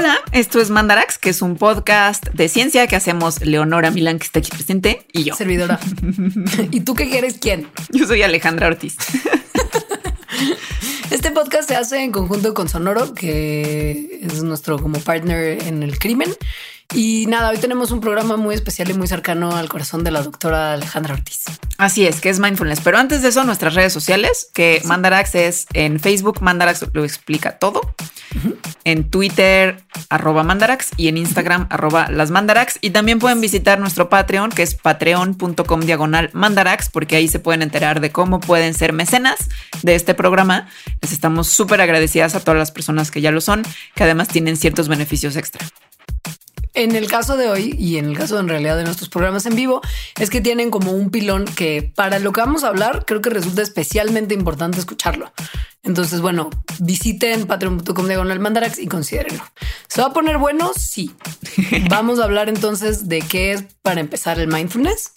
Hola, esto es Mandarax, que es un podcast de ciencia que hacemos Leonora Milán, que está aquí presente, y yo. Servidora. ¿Y tú qué quieres quién? Yo soy Alejandra Ortiz. Este podcast se hace en conjunto con Sonoro, que es nuestro como partner en el crimen. Y nada, hoy tenemos un programa muy especial y muy cercano al corazón de la doctora Alejandra Ortiz. Así es, que es mindfulness. Pero antes de eso, nuestras redes sociales, que Mandarax es en Facebook, Mandarax lo explica todo. En Twitter, arroba Mandarax y en Instagram, arroba las Mandarax. Y también pueden visitar nuestro Patreon, que es patreon.com diagonal Mandarax, porque ahí se pueden enterar de cómo pueden ser mecenas de este programa. Les estamos súper agradecidas a todas las personas que ya lo son, que además tienen ciertos beneficios extra. En el caso de hoy y en el caso en realidad de nuestros programas en vivo es que tienen como un pilón que para lo que vamos a hablar creo que resulta especialmente importante escucharlo. Entonces, bueno, visiten patreon.com diagonal mandarax y considérenlo. ¿Se va a poner bueno? Sí. Vamos a hablar entonces de qué es para empezar el mindfulness.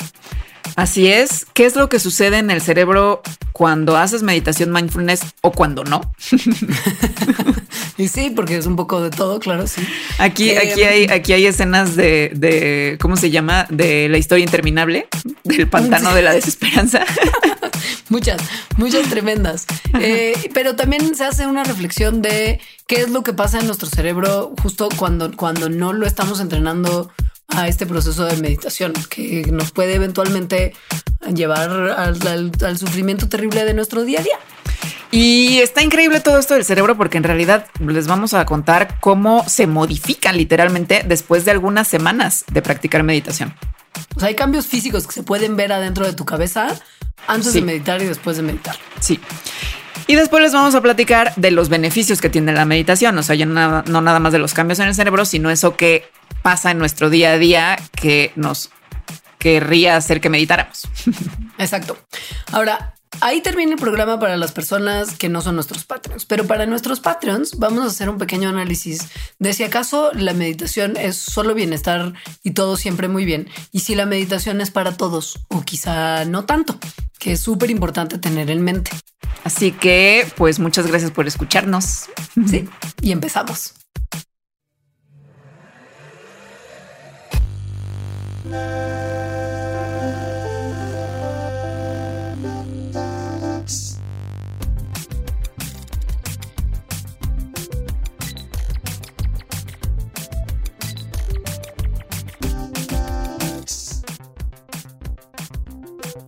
Así es. ¿Qué es lo que sucede en el cerebro cuando haces meditación mindfulness o cuando no? y sí, porque es un poco de todo, claro, sí. Aquí, Eh, aquí hay, aquí hay escenas de, de, ¿cómo se llama? De la historia interminable, del pantano de la desesperanza. Muchas, muchas tremendas. Eh, pero también se hace una reflexión de qué es lo que pasa en nuestro cerebro justo cuando, cuando no lo estamos entrenando a este proceso de meditación, que nos puede eventualmente llevar al, al- al sufrimiento terrible de nuestro día a día. Y está increíble todo esto del cerebro porque en realidad les vamos a contar cómo se modifican literalmente después de algunas semanas de practicar meditación. O sea, hay cambios físicos que se pueden ver adentro de tu cabeza antes Sí. de meditar y después de meditar. Sí. Y después les vamos a platicar de los beneficios que tiene la meditación. O sea, ya nada- no nada más de los cambios en el cerebro, sino eso que pasa en nuestro día a día que nos querría hacer que meditáramos. Exacto. Ahora, ahí termina el programa para las personas que no son nuestros Patreons, pero para nuestros Patreons vamos a hacer un pequeño análisis de si acaso la meditación es solo bienestar y todo siempre muy bien, y si la meditación es para todos o quizá no tanto, que es súper importante tener en mente. Así que, pues muchas gracias por escucharnos. Sí, y empezamos.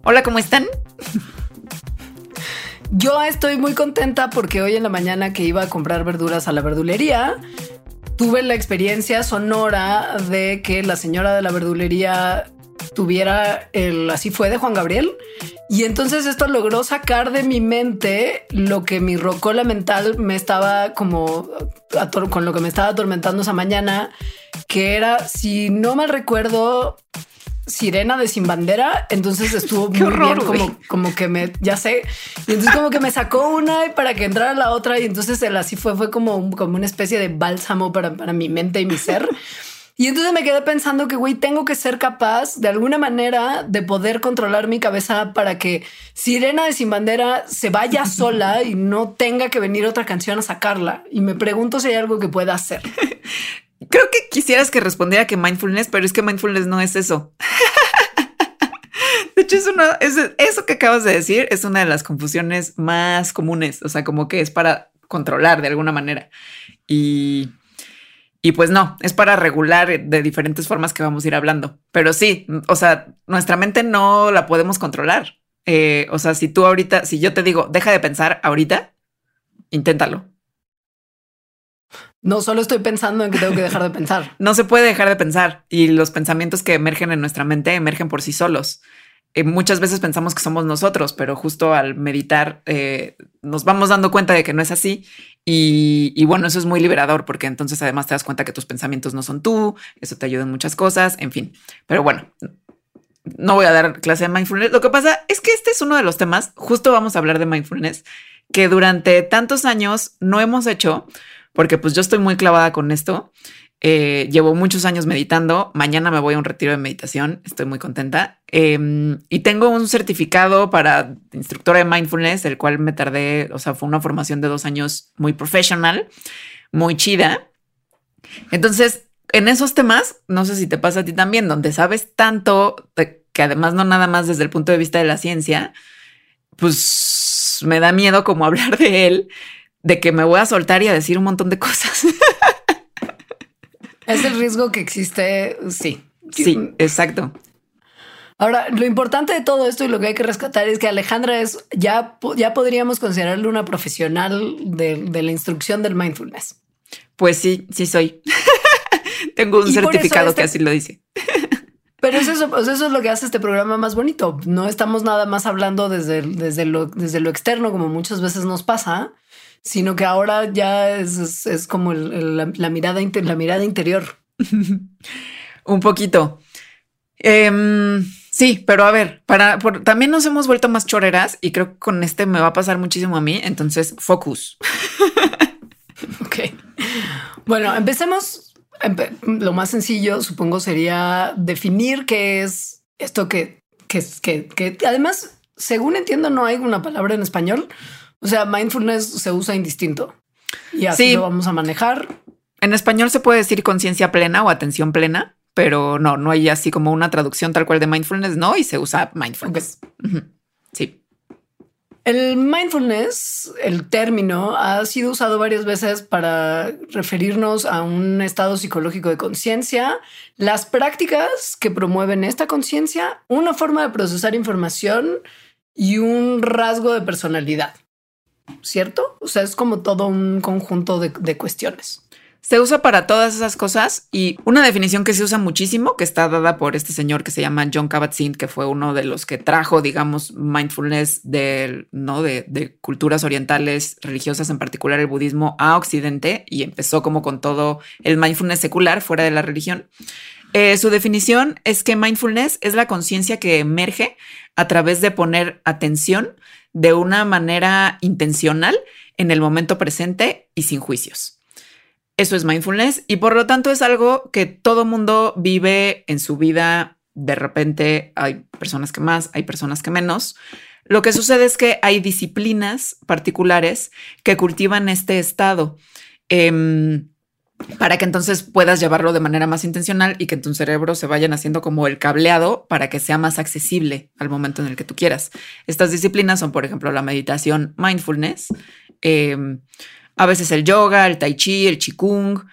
Hola, ¿cómo están? Yo estoy muy contenta porque hoy en la mañana que iba a comprar verduras a la verdulería, tuve la experiencia sonora de que la señora de la verdulería tuviera el así fue de Juan Gabriel. Y entonces esto logró sacar de mi mente lo que mi rocola mental me estaba como con lo que me estaba atormentando esa mañana, que era, si no mal recuerdo, Sirena de Sin Bandera. Entonces estuvo muy horror, bien, como, como que me, ya sé. Y entonces como que me sacó una y para que entrara la otra. Y entonces el así fue, fue como, un- como una especie de bálsamo para, para mi mente y mi ser. Y entonces me quedé pensando que, güey, tengo que ser capaz de alguna manera de poder controlar mi cabeza para que Sirena de Sin Bandera se vaya sola y no tenga que venir otra canción a sacarla. Y me pregunto si hay algo que pueda hacer. Creo que quisieras que respondiera que mindfulness, pero es que mindfulness no es eso. De hecho, es eso que acabas de decir es una de las confusiones más comunes. O sea, como que es para controlar de alguna manera. Y, y pues no, es para regular de diferentes formas que vamos a ir hablando. Pero sí, o sea, nuestra mente no la podemos controlar. Eh, o sea, si tú ahorita, si yo te digo, deja de pensar ahorita, inténtalo. No solo estoy pensando en que tengo que dejar de pensar. No se puede dejar de pensar y los pensamientos que emergen en nuestra mente emergen por sí solos. Eh, muchas veces pensamos que somos nosotros, pero justo al meditar eh, nos vamos dando cuenta de que no es así. Y, y bueno, eso es muy liberador porque entonces además te das cuenta que tus pensamientos no son tú, eso te ayuda en muchas cosas, en fin. Pero bueno, no voy a dar clase de mindfulness. Lo que pasa es que este es uno de los temas, justo vamos a hablar de mindfulness, que durante tantos años no hemos hecho, porque pues yo estoy muy clavada con esto. Eh, llevo muchos años meditando. Mañana me voy a un retiro de meditación. Estoy muy contenta. Eh, y tengo un certificado para instructora de mindfulness, el cual me tardé, o sea, fue una formación de dos años muy profesional, muy chida. Entonces, en esos temas, no sé si te pasa a ti también, donde sabes tanto que además no nada más desde el punto de vista de la ciencia, pues me da miedo como hablar de él, de que me voy a soltar y a decir un montón de cosas. Es el riesgo que existe, sí. Sí, exacto. Ahora, lo importante de todo esto y lo que hay que rescatar es que Alejandra es ya, ya podríamos considerarle una profesional de, la instrucción del mindfulness. Pues sí, sí soy. Tengo un certificado que este así lo dice. Pero eso, eso es lo que hace este programa más bonito. No estamos nada más hablando desde, desde, lo, desde lo externo, como muchas veces nos pasa, sino que ahora ya es, como la, mirada, la mirada interior. un poquito. Em, Sí, pero a ver, para también nos hemos vuelto más choreras y creo que con este me va a pasar muchísimo a mí. Entonces, focus. ok. Bueno, empecemos. lo más sencillo, supongo, sería definir qué es esto que, que, que, que además, según entiendo, no hay una palabra en español. O sea, mindfulness se usa indistinto y así lo vamos a manejar. En español se puede decir conciencia plena o atención plena pero no, no hay así como una traducción tal cual de mindfulness, no, y se usa mindfulness. Sí. El mindfulness, el término, ha sido usado varias veces para referirnos a un estado psicológico de conciencia, las prácticas que promueven esta conciencia, una forma de procesar información y un rasgo de personalidad. ¿Cierto? O sea, es como todo un conjunto de, de cuestiones. Se usa para todas esas cosas y una definición que se usa muchísimo, que está dada por este señor que se llama John Kabat-Zinn, que fue uno de los que trajo, digamos, mindfulness de, ¿no? de, culturas orientales, religiosas, en particular el budismo, a Occidente y empezó como con todo el mindfulness secular fuera de la religión. Eh, su definición es que mindfulness es la conciencia que emerge a través de poner atención de una manera intencional en el momento presente y sin juicios. Eso es mindfulness y por lo tanto es algo que todo mundo vive en su vida. De repente hay personas que más, hay personas que menos. Lo que sucede es que hay disciplinas particulares que cultivan este estado em, para que entonces puedas llevarlo de manera más intencional y que en tu cerebro se vayan haciendo como el cableado para que sea más accesible al momento en el que tú quieras. Estas disciplinas son, por ejemplo, la meditación mindfulness. Em, a veces el yoga, el tai chi, el qigong,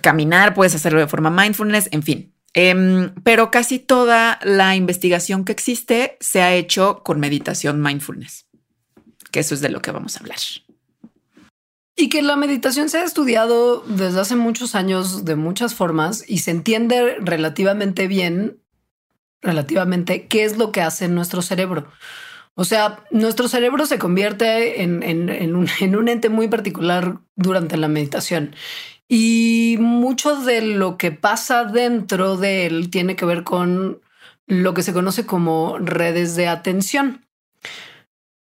caminar, puedes hacerlo de forma mindfulness, en fin. Em, pero casi toda la investigación que existe se ha hecho con meditación mindfulness, que eso es de lo que vamos a hablar. Y que la meditación se ha estudiado desde hace muchos años de muchas formas y se entiende relativamente bien, relativamente, qué es lo que hace nuestro cerebro. O sea, nuestro cerebro se convierte en, un, ente muy particular durante la meditación. Y mucho de lo que pasa dentro de él tiene que ver con lo que se conoce como redes de atención.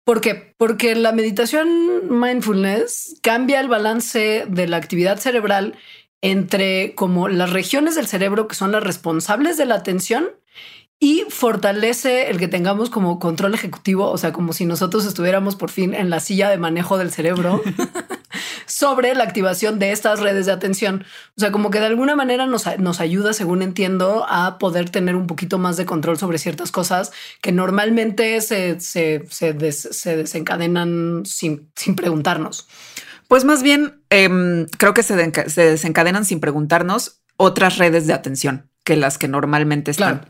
¿Por qué? Porque la meditación mindfulness cambia el balance de la actividad cerebral entre como las regiones del cerebro que son las responsables de la atención y fortalece el que tengamos como control ejecutivo, o sea, como si nosotros estuviéramos por fin en la silla de manejo del cerebro sobre la activación de estas redes de atención. O sea, como que de alguna manera nos, nos, ayuda, según entiendo, a poder tener un poquito más de control sobre ciertas cosas que normalmente se, se, se, desencadenan sin, sin, preguntarnos. Pues más bien, em, creo que se, desencadenan sin preguntarnos otras redes de atención que las que normalmente están.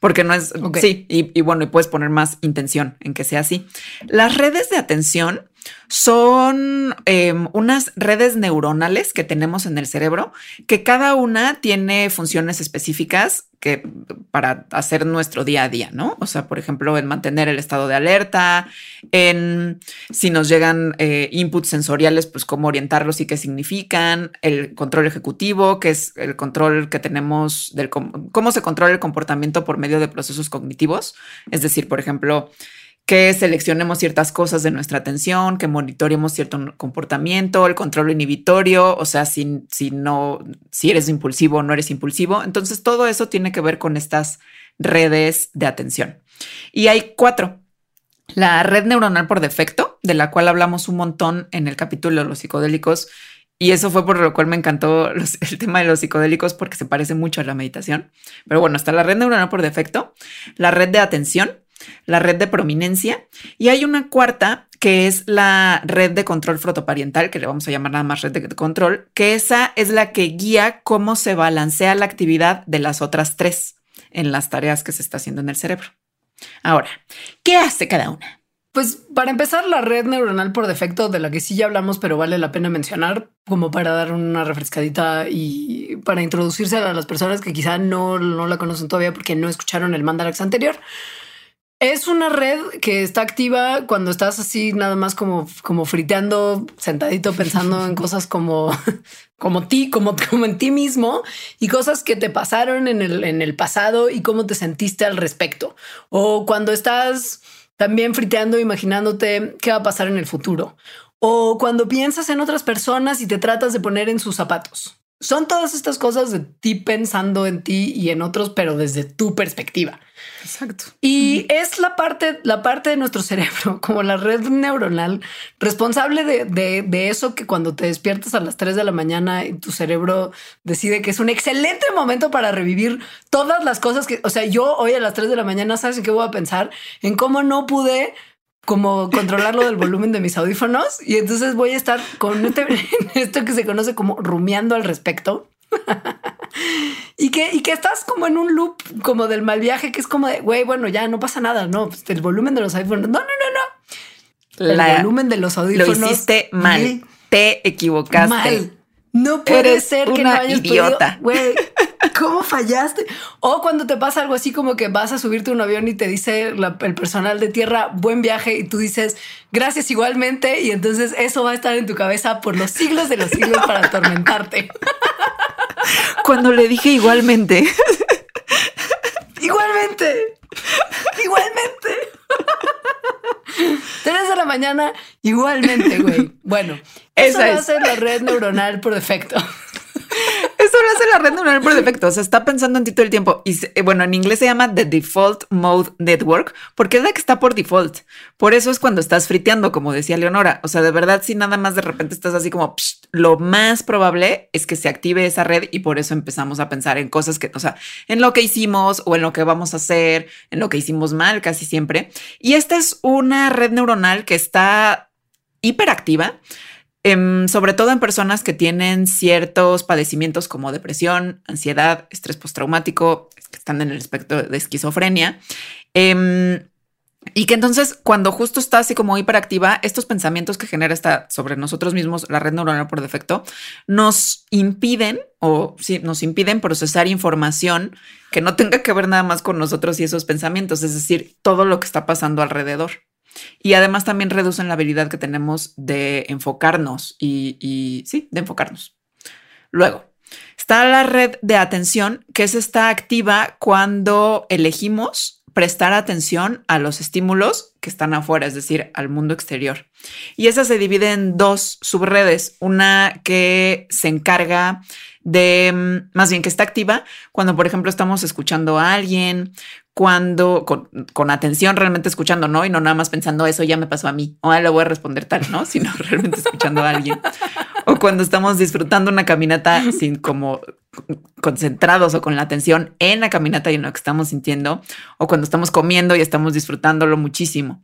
Porque no es, sí, y, bueno, y puedes poner más intención en que sea así. Las redes de atención son em, unas redes neuronales que tenemos en el cerebro, que cada una tiene funciones específicas que para hacer nuestro día a día, ¿no? O sea, por ejemplo, en mantener el estado de alerta, en si nos llegan eh, inputs sensoriales, pues cómo orientarlos y qué significan, el control ejecutivo, que es el control que tenemos del cómo se controla el comportamiento por medio de procesos cognitivos, es decir, por ejemplo, que seleccionemos ciertas cosas de nuestra atención, que monitoreemos cierto comportamiento, el control inhibitorio, o sea, si, si no, si eres impulsivo o no eres impulsivo. Entonces, todo eso tiene que ver con estas redes de atención. Y hay cuatro. La red neuronal por defecto, de la cual hablamos un montón en el capítulo de los psicodélicos Y eso fue por lo cual me encantó el tema de los psicodélicos porque se parece mucho a la meditación. Pero bueno, está la red neuronal por defecto, la red de atención, la red de prominencia y hay una cuarta que es la red de control frontopariental, que le vamos a llamar nada más red de control, que esa es la que guía cómo se balancea la actividad de las otras tres en las tareas que se está haciendo en el cerebro. Ahora, ¿qué hace cada una? Pues para empezar, la red neuronal por defecto, de la que sí ya hablamos, pero vale la pena mencionar, como para dar una refrescadita y para introducirse a las personas que quizá no, no la conocen todavía porque no escucharon el Mandarax anterior. Es una red que está activa cuando estás así nada más como, como friteando, sentadito pensando en cosas como, como ti, como, como en ti mismo y cosas que te pasaron en el, en el pasado y cómo te sentiste al respecto. O cuando estás también friteando, imaginándote qué va a pasar en el futuro. O cuando piensas en otras personas y te tratas de poner en sus zapatos. Son todas estas cosas de ti pensando en ti y en otros, pero desde tu perspectiva. Exacto. Y es la parte, la parte de nuestro cerebro, como la red neuronal, responsable de, eso que cuando te despiertas a las 3 de la mañana y tu cerebro decide que es un excelente momento para revivir todas las cosas que, o sea, yo hoy a las 3 de la mañana, ¿sabes en qué voy a pensar? En cómo no pude como controlarlo del volumen de mis audífonos y entonces voy a estar con este, esto que se conoce como rumiando al respecto. y que, y que estás como en un loop como del mal viaje, que es como de, güey, bueno, ya no pasa nada, no, pues, el volumen de los audífonos, no, no, no, no. El volumen de los audífonos. Lo hiciste mal, te equivocaste. Mal. No puede ser que no hayas idiota. Güey, ¿cómo fallaste? O cuando te pasa algo así como que vas a subirte a un avión y te dice el personal de tierra, buen viaje, y tú dices, gracias igualmente, y entonces eso va a estar en tu cabeza por los siglos de los siglos para atormentarte. Cuando le dije igualmente. igualmente. Igualmente. Tres de la mañana, igualmente, güey. Bueno, esa, va a ser la red neuronal por defecto. Hace la red neuronal por defecto. O sea, está pensando en ti todo el tiempo. Y eh, bueno, en inglés se llama The Default Mode Network porque es la que está por default. Por eso es cuando estás friteando, como decía Leonora. O sea, de verdad, si nada más de repente estás así como lo más probable es que se active esa red y por eso empezamos a pensar en cosas que, o sea, en lo que hicimos o en lo que vamos a hacer, en lo que hicimos mal casi siempre. Y esta es una red neuronal que está hiperactiva Em, sobre todo en personas que tienen ciertos padecimientos como depresión, ansiedad, estrés postraumático, que están en el espectro de esquizofrenia. Em, y que entonces, cuando justo está así como hiperactiva, estos pensamientos que genera esta sobre nosotros mismos, la red neuronal por defecto, nos impiden o sí, nos impiden procesar información que no tenga que ver nada más con nosotros y esos pensamientos, es decir, todo lo que está pasando alrededor. Y además también reducen la habilidad que tenemos de enfocarnos y, sí, de enfocarnos. Luego, está la red de atención, que es está activa cuando elegimos prestar atención a los estímulos que están afuera, es decir, al mundo exterior. Y esa se divide en dos subredes, una que se encarga de, mm, más bien que está activa cuando, por ejemplo, estamos escuchando a alguien, cuando con, atención realmente escuchando, ¿no? Y no nada más pensando eso ya me pasó a mí, o le voy a responder tal, ¿no? Sino realmente escuchando a alguien. O cuando estamos disfrutando una caminata sin como concentrados o con la atención en la caminata y en lo que estamos sintiendo, o cuando estamos comiendo y estamos disfrutándolo muchísimo.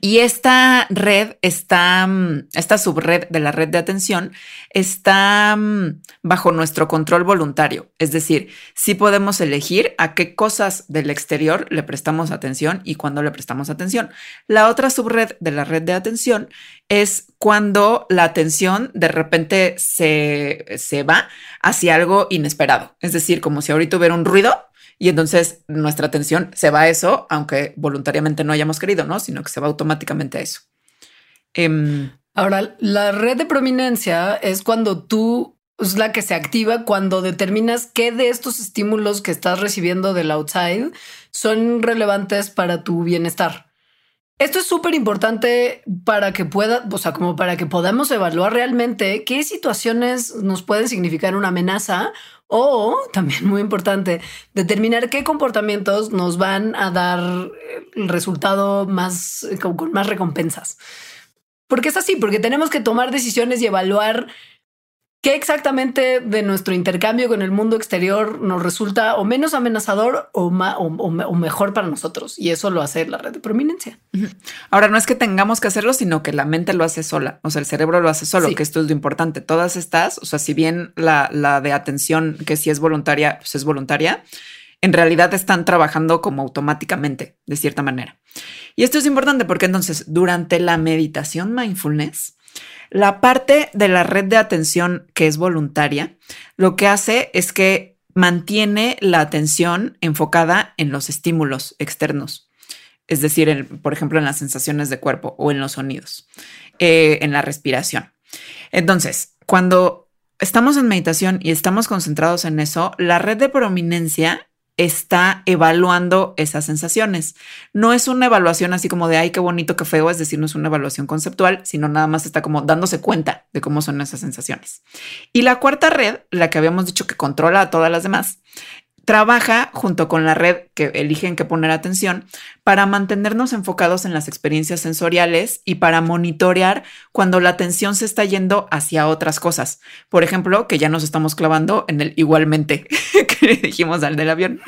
Y esta red está, mm, esta subred de la red de atención está mm, bajo nuestro control voluntario. Es decir, sí podemos elegir a qué cosas del exterior le prestamos atención y cuándo le prestamos atención. La otra subred de la red de atención es cuando la atención de repente se, se va hacia algo inesperado. Es decir, como si ahorita hubiera un ruido y entonces nuestra atención se va a eso, aunque voluntariamente no hayamos querido, ¿no? Sino que se va automáticamente a eso. Em, Ahora, la red de prominencia es cuando tú es la que se activa cuando determinas qué de estos estímulos que estás recibiendo del outside son relevantes para tu bienestar. Esto es súper importante para que pueda, o sea, como para que podamos evaluar realmente qué situaciones nos pueden significar una amenaza o también muy importante, determinar qué comportamientos nos van a dar el resultado más con, más recompensas. Porque es así, porque tenemos que tomar decisiones y evaluar ¿Qué exactamente de nuestro intercambio con el mundo exterior nos resulta o menos amenazador o, o, mejor para nosotros? Y eso lo hace la red de prominencia. Ahora, no es que tengamos que hacerlo, sino que la mente lo hace sola. O sea, el cerebro lo hace solo, que esto es lo importante. Todas estas, o sea, si bien la, la de atención, que si es voluntaria, pues es voluntaria, en realidad están trabajando como automáticamente, de cierta manera. Y esto es importante porque entonces, durante la meditación mindfulness, la parte de la red de atención que es voluntaria, lo que hace es que mantiene la atención enfocada en los estímulos externos, es decir, por ejemplo, en las sensaciones de cuerpo o en los sonidos, eh, en la respiración. Entonces, cuando estamos en meditación y estamos concentrados en eso, la red de prominencia está evaluando esas sensaciones. No es una evaluación así como de, ay, qué bonito, qué feo, es decir, no es una evaluación conceptual, sino nada más está como dándose cuenta de cómo son esas sensaciones. Y la cuarta red, la que habíamos dicho que controla a todas las demás, trabaja junto con la red que eligen que poner atención para mantenernos enfocados en las experiencias sensoriales y para monitorear cuando la atención se está yendo hacia otras cosas. Por ejemplo, que ya nos estamos clavando en el igualmente que le dijimos al del avión.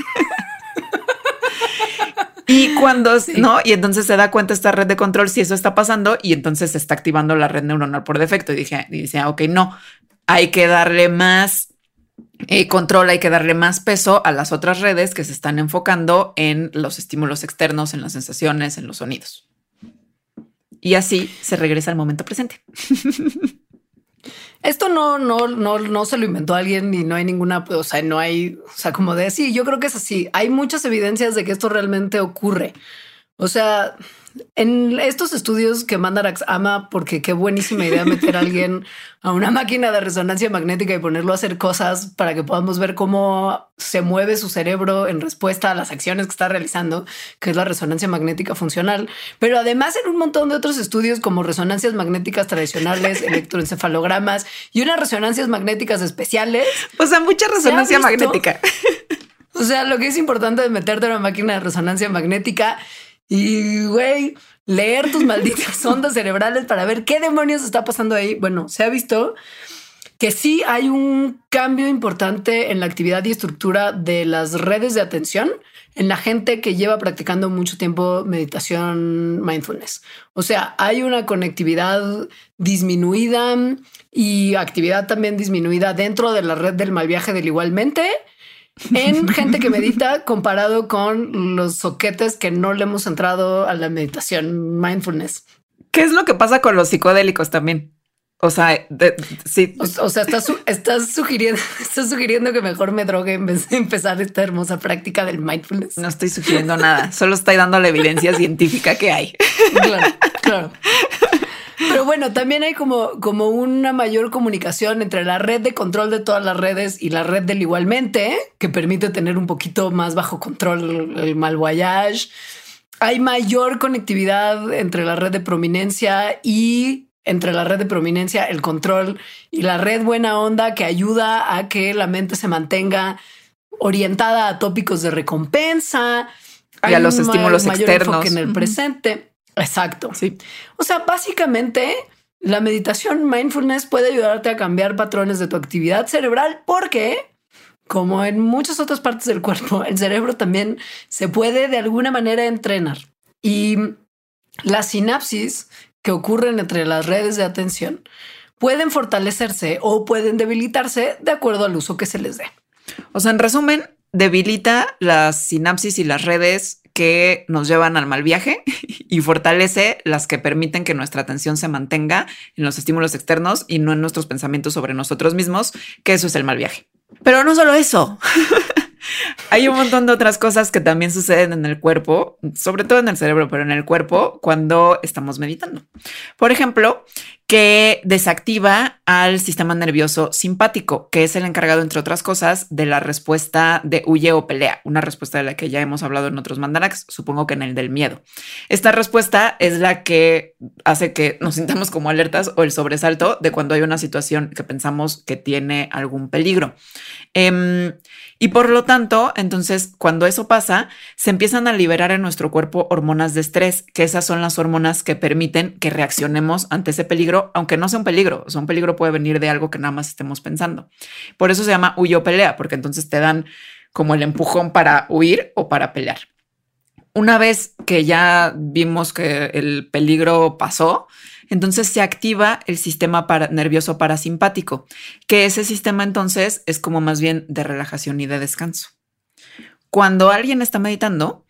Y cuando no, y entonces se da cuenta esta red de control si eso está pasando y entonces se está activando la red neuronal por defecto. Y dije, y dice, ah, ok, no, hay que darle más eh, control, hay que darle más peso a las otras redes que se están enfocando en los estímulos externos, en las sensaciones, en los sonidos. Y así se regresa al momento presente. Esto no, no, no, no se lo inventó alguien y no hay ninguna, o sea, no hay, o sea, como de sí, yo creo que es así. Hay muchas evidencias de que esto realmente ocurre. O sea, en estos estudios que Mandarax ama, porque qué buenísima idea meter a alguien a una máquina de resonancia magnética y ponerlo a hacer cosas para que podamos ver cómo se mueve su cerebro en respuesta a las acciones que está realizando, que es la resonancia magnética funcional. Pero además en un montón de otros estudios como resonancias magnéticas tradicionales, electroencefalogramas y unas resonancias magnéticas especiales. O sea, mucha resonancia magnética. O sea, lo que es importante es meterte en una máquina de resonancia magnética y, güey, leer tus malditas ondas cerebrales para ver qué demonios está pasando ahí. Bueno, se ha visto que sí hay un cambio importante en la actividad y estructura de las redes de atención en la gente que lleva practicando mucho tiempo meditación mindfulness. O sea, hay una conectividad disminuida y actividad también disminuida dentro de la red del mal viaje del igualmente en gente que medita comparado con los soquetes que no le hemos entrado a la meditación mindfulness. ¿Qué es lo que pasa con los psicodélicos también? O sea, sí. O, sea, estás, estás, sugiriendo, estás sugiriendo que mejor me drogue en vez de empezar esta hermosa práctica del mindfulness. No estoy sugiriendo nada, solo estoy dando la evidencia científica que hay. Claro, claro. Pero bueno, también hay como, como una mayor comunicación entre la red de control de todas las redes y la red del igualmente, que permite tener un poquito más bajo control el mal voyage. Hay mayor conectividad entre la red de prominencia y entre la red de prominencia, el control y la red buena onda que ayuda a que la mente se mantenga orientada a tópicos de recompensa y a los estímulos externos en el presente. Exacto. Sí. O sea, básicamente la meditación mindfulness puede ayudarte a cambiar patrones de tu actividad cerebral porque, como en muchas otras partes del cuerpo, el cerebro también se puede de alguna manera entrenar. Y las sinapsis que ocurren entre las redes de atención pueden fortalecerse o pueden debilitarse de acuerdo al uso que se les dé. O sea, en resumen, debilita las sinapsis y las redes que nos llevan al mal viaje y fortalece las que permiten que nuestra atención se mantenga en los estímulos externos y no en nuestros pensamientos sobre nosotros mismos, que eso es el mal viaje. Pero no solo eso. Hay un montón de otras cosas que también suceden en el cuerpo, sobre todo en el cerebro, pero en el cuerpo cuando estamos meditando. Por ejemplo, que desactiva al sistema nervioso simpático, que es el encargado, entre otras cosas, de la respuesta de huye o pelea, una respuesta de la que ya hemos hablado en otros mandarax, supongo que en el del miedo. Esta respuesta es la que hace que nos sintamos como alertas o el sobresalto de cuando hay una situación que pensamos que tiene algún peligro. Em, y por lo tanto, entonces, cuando eso pasa, se empiezan a liberar en nuestro cuerpo hormonas de estrés, que esas son las hormonas que permiten que reaccionemos ante ese peligro aunque no sea un peligro. O sea, un peligro puede venir de algo que nada más estemos pensando. Por eso se llama huyo pelea, porque entonces te dan como el empujón para huir o para pelear. Una vez que ya vimos que el peligro pasó, entonces se activa el sistema nervioso parasimpático, que ese sistema entonces es como más bien de relajación y de descanso. Cuando alguien está meditando,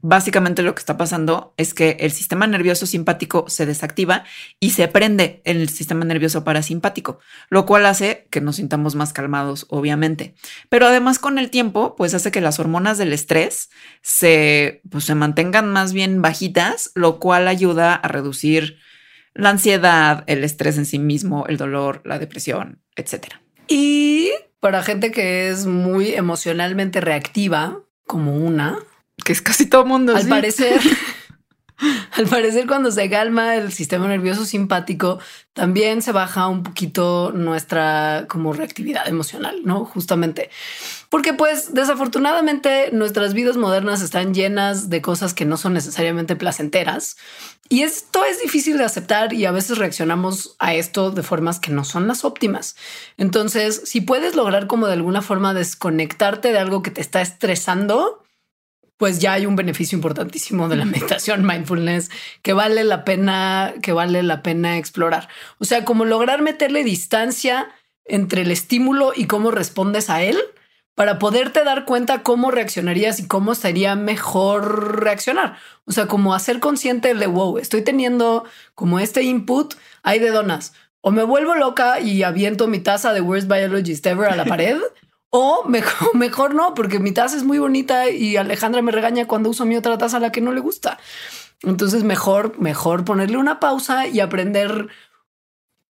básicamente lo que está pasando es que el sistema nervioso simpático se desactiva y se prende en el sistema nervioso parasimpático, lo cual hace que nos sintamos más calmados, obviamente. Pero además con el tiempo, pues hace que las hormonas del estrés se, pues, se mantengan más bien bajitas, lo cual ayuda a reducir la ansiedad, el estrés en sí mismo, el dolor, la depresión, etcétera. Y para gente que es muy emocionalmente reactiva, como una, que es casi todo mundo. Al parecer, al parecer cuando se calma el sistema nervioso simpático, también se baja un poquito nuestra como reactividad emocional, ¿no? Justamente. Porque pues desafortunadamente nuestras vidas modernas están llenas de cosas que no son necesariamente placenteras. Y esto es difícil de aceptar y a veces reaccionamos a esto de formas que no son las óptimas. Entonces, si puedes lograr como de alguna forma desconectarte de algo que te está estresando, pues ya hay un beneficio importantísimo de la meditación mindfulness que vale la pena, que vale la pena explorar. O sea, como lograr meterle distancia entre el estímulo y cómo respondes a él para poderte dar cuenta cómo reaccionarías y cómo sería mejor reaccionar. O sea, como hacer consciente de wow, estoy teniendo como este input, hay de donas. O me vuelvo loca y aviento mi taza de Worst Biologist Ever a la pared o mejor, mejor no, porque mi taza es muy bonita y Alejandra me regaña cuando uso mi otra taza a la que no le gusta. Entonces mejor, mejor ponerle una pausa y aprender,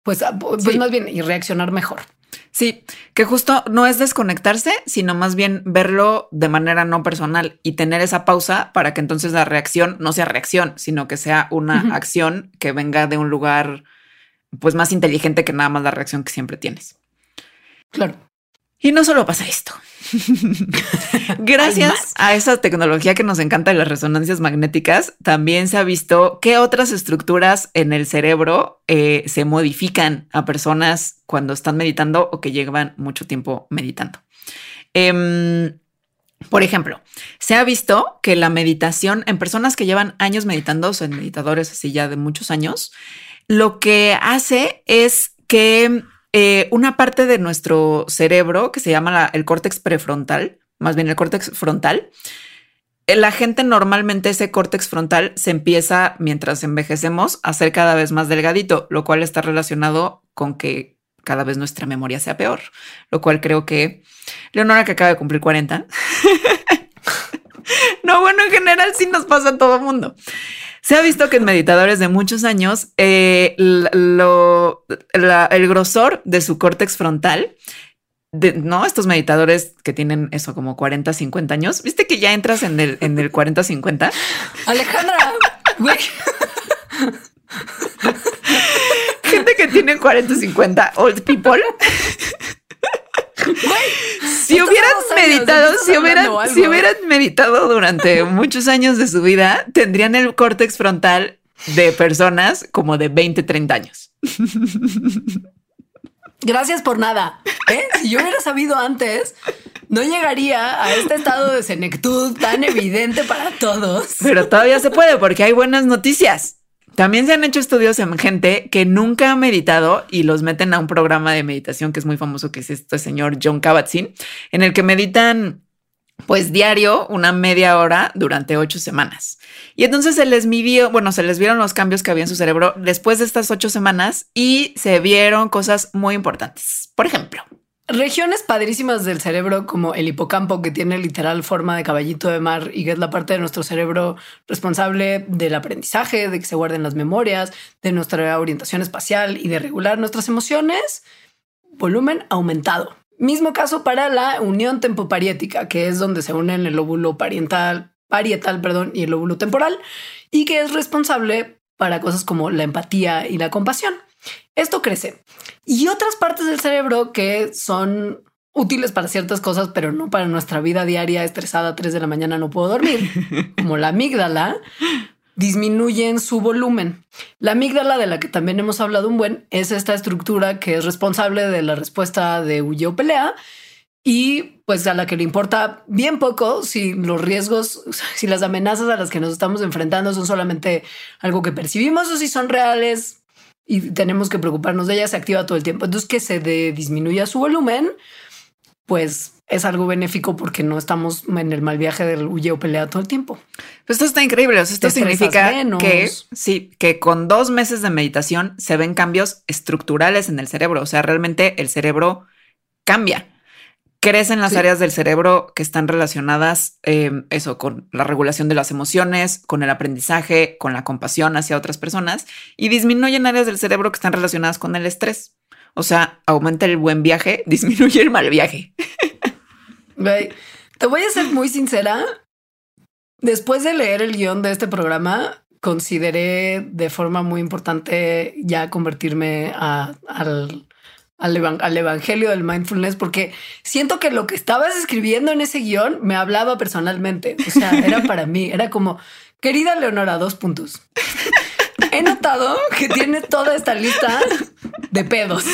pues, pues más bien y reaccionar mejor. Sí, que justo no es desconectarse, sino más bien verlo de manera no personal y tener esa pausa para que entonces la reacción no sea reacción, sino que sea una acción que venga de un lugar pues más inteligente que nada más la reacción que siempre tienes. Claro. Y no solo pasa esto. Gracias a esa tecnología que nos encanta de las resonancias magnéticas, también se ha visto que otras estructuras en el cerebro eh, se modifican a personas cuando están meditando o que llevan mucho tiempo meditando. Em, por ejemplo, se ha visto que la meditación en personas que llevan años meditando, o sea, en meditadores así ya de muchos años, lo que hace es que eh, una parte de nuestro cerebro que se llama el córtex prefrontal, más bien el córtex frontal. Eh, la gente normalmente ese córtex frontal se empieza mientras envejecemos a ser cada vez más delgadito, lo cual está relacionado con que cada vez nuestra memoria sea peor, lo cual creo que Leonora que acaba de cumplir 40. no, bueno, en general sí nos pasa a todo mundo. Se ha visto que en meditadores de muchos años, eh, lo, el grosor de su córtex frontal no, estos meditadores que tienen eso como 40, 50 años, viste que ya entras en el, en el 40, 50. Alejandra, Gente que tiene 40, 50 old people si hubieran meditado, si hubieran, si hubieran meditado durante muchos años de su vida, tendrían el córtex frontal de personas como de 20, 30 años. Gracias por nada. ¿eh? Si yo hubiera sabido antes, no llegaría a este estado de senectud tan evidente para todos. Pero todavía se puede porque hay buenas noticias. También se han hecho estudios en gente que nunca ha meditado y los meten a un programa de meditación que es muy famoso, que es este señor John Kabat-Zinn, en el que meditan pues diario una media hora durante ocho semanas. Y entonces se les midió, bueno, se les vieron los cambios que había en su cerebro después de estas ocho semanas y se vieron cosas muy importantes. Por ejemplo, Regiones padrísimas del cerebro como el hipocampo que tiene literal forma de caballito de mar y que es la parte de nuestro cerebro responsable del aprendizaje, de que se guarden las memorias, de nuestra orientación espacial y de regular nuestras emociones. Volumen aumentado. Mismo caso para la unión tempopariética, que es donde se unen el lóbulo parietal, parietal perdón, y el lóbulo temporal, y que es responsable para cosas como la empatía y la compasión. Esto crece. Y otras partes del cerebro que son útiles para ciertas cosas, pero no para nuestra vida diaria estresada a 3 de la mañana no puedo dormir, como la amígdala, disminuyen su volumen. La amígdala, de la que también hemos hablado un buen, es esta estructura que es responsable de la respuesta de huye o pelea y pues a la que le importa bien poco si los riesgos, si las amenazas a las que nos estamos enfrentando son solamente algo que percibimos o si son reales y tenemos que preocuparnos de ellas, se activa todo el tiempo. Entonces que se disminuya su volumen, pues es algo benéfico porque no estamos en el mal viaje del huye o pelea todo el tiempo. Pues esto está increíble. esto significa que sí, que con dos meses de meditación se ven cambios estructurales en el cerebro. O sea, realmente el cerebro cambia crecen las áreas del cerebro que están relacionadas, em, eso, con la regulación de las emociones, con el aprendizaje, con la compasión hacia otras personas y disminuyen áreas del cerebro que están relacionadas con el estrés. O sea, aumenta el buen viaje, disminuye el mal viaje. te voy a ser muy sincera. Después de leer el guion de este programa, consideré de forma muy importante ya convertirme al al, evangelio del mindfulness, porque siento que lo que estabas escribiendo en ese guion me hablaba personalmente. O sea, era para mí, era como, querida Leonora, dos puntos. He notado que tienes toda esta lista de pedos.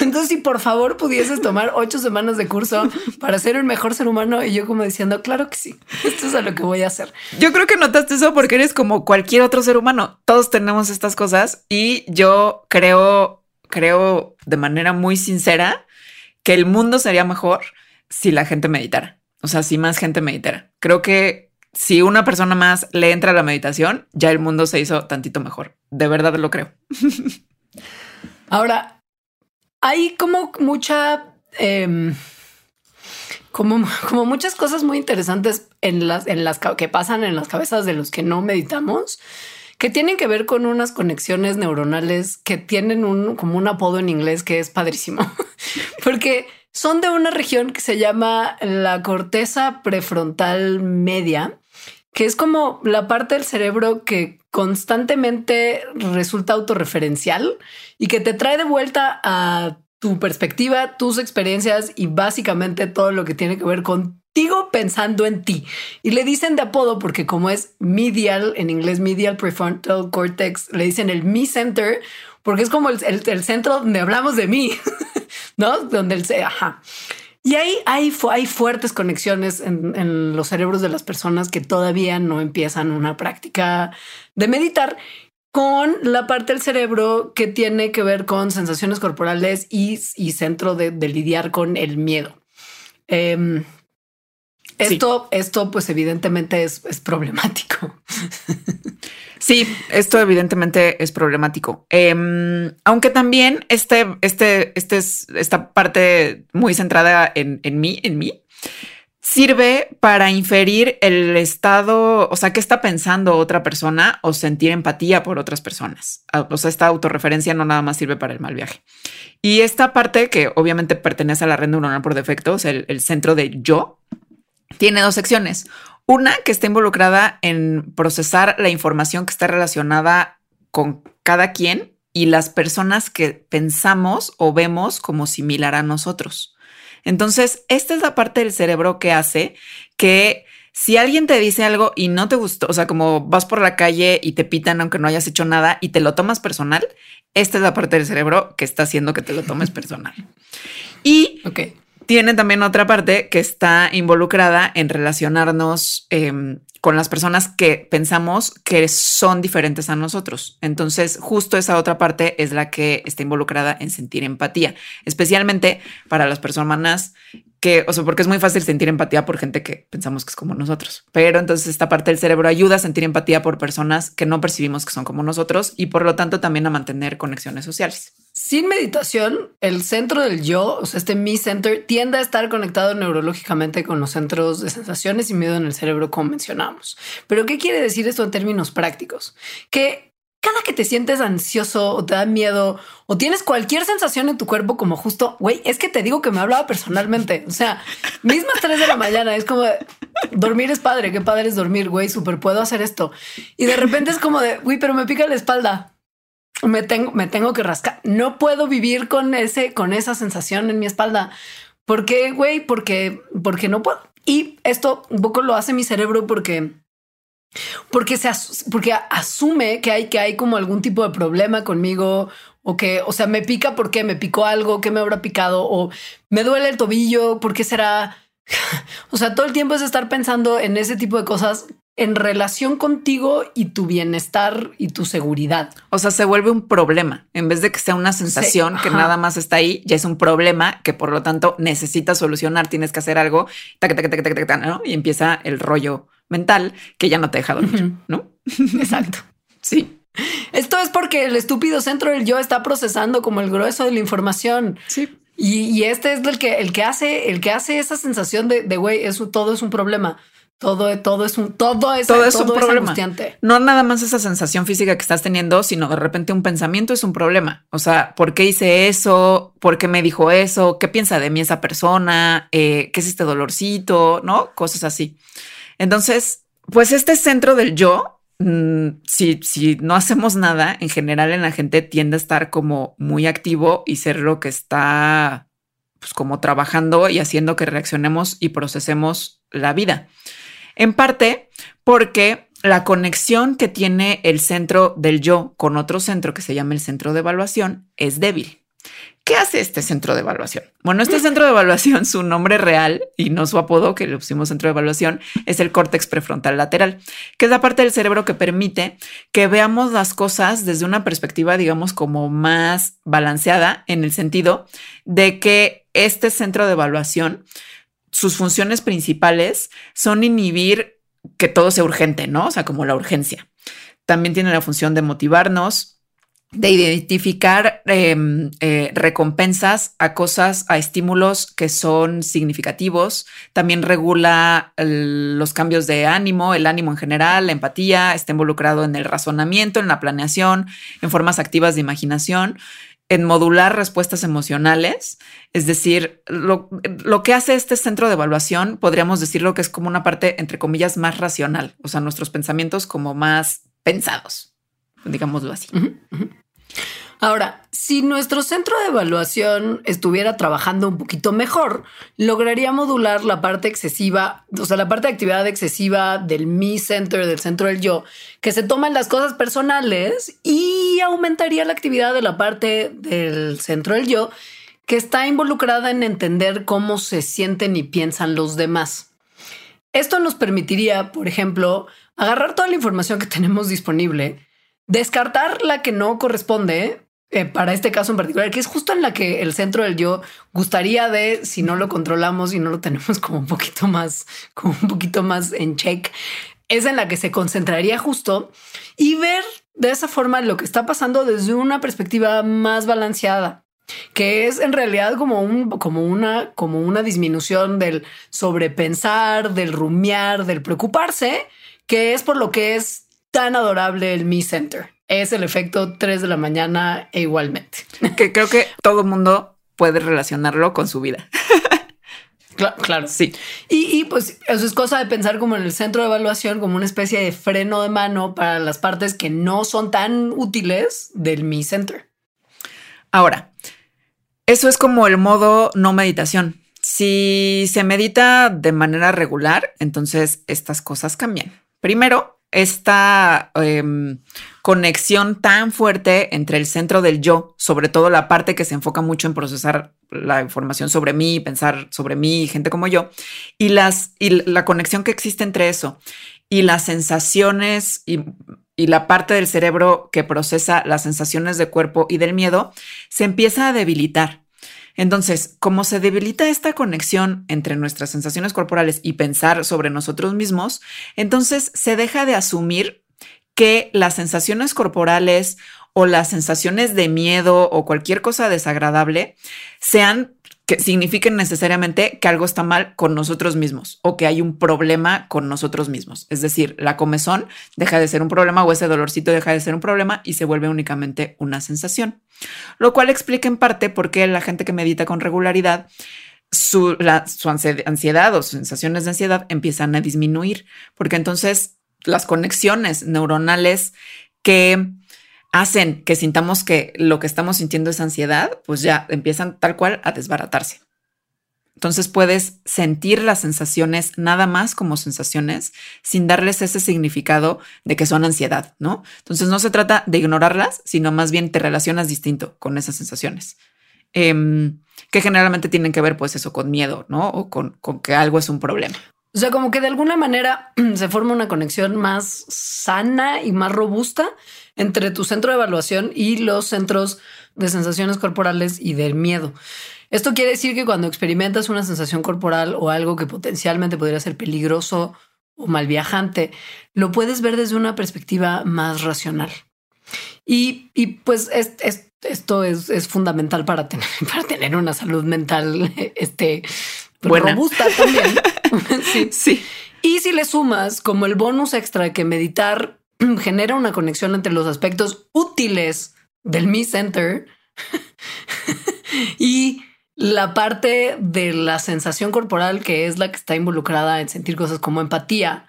Entonces, si por favor pudieses tomar ocho semanas de curso para ser el mejor ser humano, y yo como diciendo, claro que sí, esto es a lo que voy a hacer. Yo creo que notaste eso porque eres como cualquier otro ser humano. Todos tenemos estas cosas y yo creo creo de manera muy sincera que el mundo sería mejor si la gente meditara. O sea, si más gente meditara. Creo que si una persona más le entra a la meditación, ya el mundo se hizo tantito mejor. De verdad lo creo. Ahora, hay como mucha... Em, como, como, muchas cosas muy interesantes en las, en las que pasan en las cabezas de los que no meditamos que tienen que ver con unas conexiones neuronales que tienen un como un apodo en inglés que es padrísimo, porque son de una región que se llama la corteza prefrontal media, que es como la parte del cerebro que constantemente resulta autorreferencial y que te trae de vuelta a tu perspectiva, tus experiencias y básicamente todo lo que tiene que ver con Sigo pensando en ti. Y le dicen de apodo porque como es medial, en inglés medial prefrontal cortex, le dicen el me center porque es como el, centro donde hablamos de mí, ¿no? Donde el... Ajá. Y ahí hay, hay fuertes conexiones en, en, los cerebros de las personas que todavía no empiezan una práctica de meditar con la parte del cerebro que tiene que ver con sensaciones corporales y, centro de, lidiar con el miedo. Em, esto, esto pues evidentemente es, problemático. Sí, esto evidentemente es problemático. Em, aunque también este, este, este es esta parte muy centrada en, en mí, en mí, sirve para inferir el estado, o sea, qué está pensando otra persona o sentir empatía por otras personas. Ah, o sea, esta autorreferencia no nada más sirve para el mal viaje. Y esta parte que obviamente pertenece a la red neuronal por defecto, o sea, el centro de yo, tiene dos secciones. Una que está involucrada en procesar la información que está relacionada con cada quien y las personas que pensamos o vemos como similar a nosotros. Entonces, esta es la parte del cerebro que hace que si alguien te dice algo y no te gustó, o sea, como vas por la calle y te pitan aunque no hayas hecho nada y te lo tomas personal, esta es la parte del cerebro que está haciendo que te lo tomes personal. Y tiene también otra parte que está involucrada en relacionarnos em, con las personas que pensamos que son diferentes a nosotros. Entonces, justo esa otra parte es la que está involucrada en sentir empatía, especialmente para las personas que, o sea, porque es muy fácil sentir empatía por gente que pensamos que es como nosotros. Pero entonces esta parte del cerebro ayuda a sentir empatía por personas que no percibimos que son como nosotros y por lo tanto también a mantener conexiones sociales. Sin meditación, el centro del yo, o sea, este me center, tiende a estar conectado neurológicamente con los centros de sensaciones y miedo en el cerebro, como mencionamos. Pero, ¿qué quiere decir esto en términos prácticos? Que cada que te sientes ansioso o te da miedo o tienes cualquier sensación en tu cuerpo como justo, güey, es que te digo que me hablaba personalmente. O sea, mismas tres de la mañana es como dormir es padre, qué padre es dormir, güey, súper puedo hacer esto. Y de repente es como de, güey, pero me pica la espalda. Me tengo, me tengo que rascar. No puedo vivir con ese, con esa sensación en mi espalda. ¿Por qué, güey? Porque, porque no puedo. Y esto un poco lo hace mi cerebro porque Porque se porque asume que hay que hay como algún tipo de problema conmigo o que, o sea, me pica porque me picó algo, que me habrá picado o me duele el tobillo, ¿por qué será? o sea, todo el tiempo es estar pensando en ese tipo de cosas en relación contigo y tu bienestar y tu seguridad. O sea, se vuelve un problema. En vez de que sea una sensación que nada más está ahí, ya es un problema que por lo tanto necesitas solucionar, tienes que hacer algo, ¿no? y empieza el rollo mental que ya no te deja dormir, ¿no? Exacto. sí. Esto es porque el estúpido centro del yo está procesando como el grueso de la información. Sí. Y, este es el que, el que hace, el que hace esa sensación de, güey, eso todo es un problema. Todo, todo es un, todo es, todo es un problema. no nada más esa sensación física que estás teniendo, sino de repente un pensamiento es un problema. O sea, ¿por qué hice eso? ¿Por qué me dijo eso? ¿Qué piensa de mí esa persona? Eh, ¿Qué es este dolorcito? ¿No? Cosas así. Entonces, pues este centro del yo, mm, si, si no hacemos nada, en general en la gente tiende a estar como muy activo y ser lo que está pues como trabajando y haciendo que reaccionemos y procesemos la vida. En parte porque la conexión que tiene el centro del yo con otro centro que se llama el centro de evaluación es débil. ¿Qué hace este centro de evaluación? Bueno, este centro de evaluación, su nombre real y no su apodo, que le pusimos centro de evaluación, es el córtex prefrontal lateral, que es la parte del cerebro que permite que veamos las cosas desde una perspectiva, digamos, como más balanceada, en el sentido de que este centro de evaluación sus funciones principales son inhibir que todo sea urgente, ¿no? O sea, como la urgencia. También tiene la función de motivarnos, de identificar em, eh, recompensas a cosas, a estímulos que son significativos. También regula los cambios de ánimo, el ánimo en general, la empatía, está involucrado en el razonamiento, en la planeación, en formas activas de imaginación en modular respuestas emocionales. Es decir, lo, que hace este centro de evaluación, podríamos decirlo que es como una parte, entre comillas, más racional, o sea, nuestros pensamientos como más pensados, digámoslo así. Ahora, si nuestro centro de evaluación estuviera trabajando un poquito mejor, lograría modular la parte excesiva, o sea, la parte de actividad excesiva del me center, del centro del yo, que se toman las cosas personales y aumentaría la actividad de la parte del centro del yo, que está involucrada en entender cómo se sienten y piensan los demás. Esto nos permitiría, por ejemplo, agarrar toda la información que tenemos disponible, descartar la que no corresponde eh, para este caso en particular, que es justo en la que el centro del yo gustaría de, si no lo controlamos y no lo tenemos como un poquito más, como un poquito más en check, es en la que se concentraría justo y ver de esa forma lo que está pasando desde una perspectiva más balanceada que es en realidad como un, como una, como una disminución del sobrepensar, del rumiar, del preocuparse, que es por lo que es tan adorable el Me Center es el efecto 3 de la mañana e igualmente. Que creo que todo mundo puede relacionarlo con su vida. Claro, sí. Y, pues eso es cosa de pensar como en el centro de evaluación, como una especie de freno de mano para las partes que no son tan útiles del Mi Center. Ahora, eso es como el modo no meditación. Si se medita de manera regular, entonces estas cosas cambian. Primero, esta em, conexión tan fuerte entre el centro del yo, sobre todo la parte que se enfoca mucho en procesar la información sobre mí, pensar sobre mí, gente como yo, y, las, y la conexión que existe entre eso y las sensaciones y, y la parte del cerebro que procesa las sensaciones de cuerpo y del miedo, se empieza a debilitar. Entonces, como se debilita esta conexión entre nuestras sensaciones corporales y pensar sobre nosotros mismos, entonces se deja de asumir que las sensaciones corporales o las sensaciones de miedo o cualquier cosa desagradable sean que signifiquen necesariamente que algo está mal con nosotros mismos o que hay un problema con nosotros mismos. Es decir, la comezón deja de ser un problema o ese dolorcito deja de ser un problema y se vuelve únicamente una sensación. Lo cual explica en parte por qué la gente que medita con regularidad su, su ansiedad o sensaciones de ansiedad empiezan a disminuir, porque entonces las conexiones neuronales que hacen que sintamos que lo que estamos sintiendo es ansiedad, pues ya empiezan tal cual a desbaratarse. Entonces puedes sentir las sensaciones nada más como sensaciones sin darles ese significado de que son ansiedad, ¿no? Entonces no se trata de ignorarlas, sino más bien te relacionas distinto con esas sensaciones. Em, que generalmente tienen que ver pues eso con miedo, ¿no? O con, con que algo es un problema. O sea, como que de alguna manera se forma una conexión más sana y más robusta entre tu centro de evaluación y los centros de sensaciones corporales y del miedo. Esto quiere decir que cuando experimentas una sensación corporal o algo que potencialmente podría ser peligroso o mal viajante, lo puedes ver desde una perspectiva más racional. Y, pues esto es, fundamental para tener, para tener una salud mental este, pues, robusta también. sí. sí. Y si le sumas como el bonus extra que meditar genera una conexión entre los aspectos útiles del Me Center y la parte de la sensación corporal, que es la que está involucrada en sentir cosas como empatía,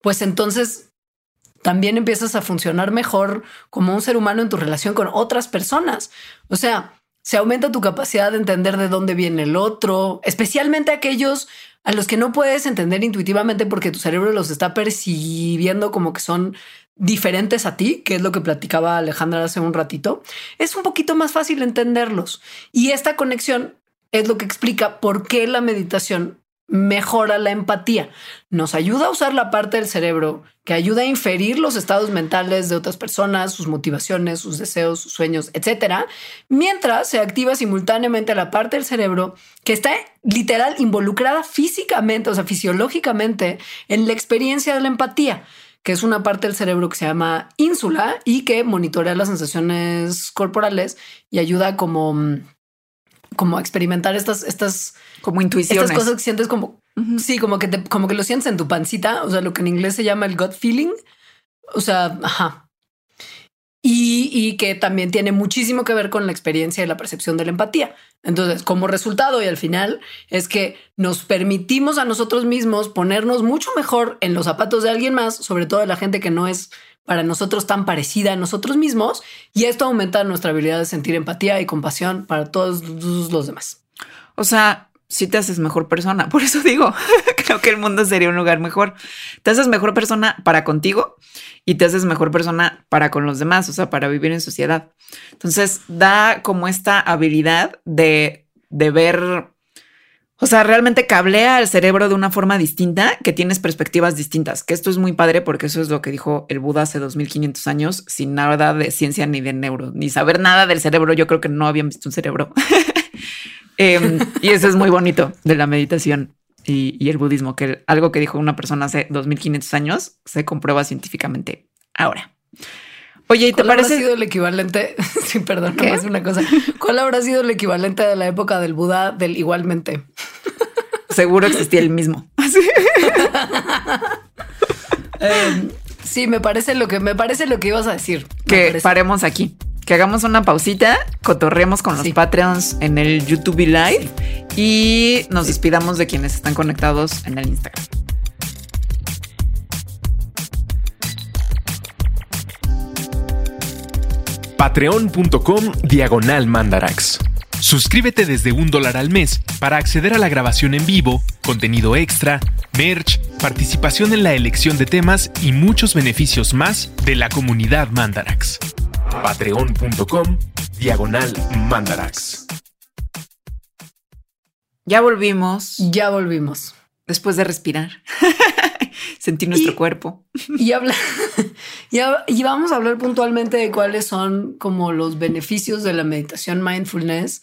pues entonces también empiezas a funcionar mejor como un ser humano en tu relación con otras personas. O sea, se aumenta tu capacidad de entender de dónde viene el otro, especialmente aquellos a los que no puedes entender intuitivamente porque tu cerebro los está percibiendo como que son diferentes a ti, que es lo que platicaba Alejandra hace un ratito, es un poquito más fácil entenderlos. Y esta conexión es lo que explica por qué la meditación mejora la empatía. Nos ayuda a usar la parte del cerebro que ayuda a inferir los estados mentales de otras personas, sus motivaciones, sus deseos, sus sueños, etcétera, mientras se activa simultáneamente la parte del cerebro que está literal involucrada físicamente, o sea, fisiológicamente en la experiencia de la empatía que es una parte del cerebro que se llama ínsula y que monitorea las sensaciones corporales y ayuda como mm, como experimentar estas, estas, como intuiciones. Estas cosas que sientes como, sí, como que te, como que lo sientes en tu pancita, o sea, lo que en inglés se llama el gut feeling. O sea, ajá. Y, y, que también tiene muchísimo que ver con la experiencia y la percepción de la empatía. Entonces, como resultado y al final es que nos permitimos a nosotros mismos ponernos mucho mejor en los zapatos de alguien más, sobre todo de la gente que no es para nosotros tan parecida a nosotros mismos y esto aumenta nuestra habilidad de sentir empatía y compasión para todos los demás. O sea, si te haces mejor persona, por eso digo, creo que el mundo sería un lugar mejor. Te haces mejor persona para contigo y te haces mejor persona para con los demás, o sea, para vivir en sociedad. Entonces, da como esta habilidad de, de ver o sea, realmente cablea al cerebro de una forma distinta, que tienes perspectivas distintas, que esto es muy padre porque eso es lo que dijo el Buda hace 2500 años, sin nada de ciencia ni de neuro, ni saber nada del cerebro. Yo creo que no habían visto un cerebro. Em, y eso es muy bonito de la meditación y, el budismo, que algo que dijo una persona hace 2500 años se comprueba científicamente ahora. Oye, ¿y te parece? sido el equivalente? sí, perdón, no es una cosa. ¿Cuál habrá sido el equivalente de la época del Buda del igualmente? Seguro existía el mismo. Em, sí, me parece lo que me parece lo que ibas a decir. Que paremos aquí. Que hagamos una pausita, cotorremos con los Patreons en el YouTube Live y nos despidamos de quienes están conectados en el Instagram. patreon.com diagonal mandarax. Suscríbete desde un dólar al mes para acceder a la grabación en vivo, contenido extra, merch, participación en la elección de temas y muchos beneficios más de la comunidad Mandarax. Patreon.com diagonal Mandarax. Ya volvimos. Ya volvimos. Después de respirar. sentir nuestro cuerpo. Y, habla, y, vamos a hablar puntualmente de cuáles son como los beneficios de la meditación mindfulness.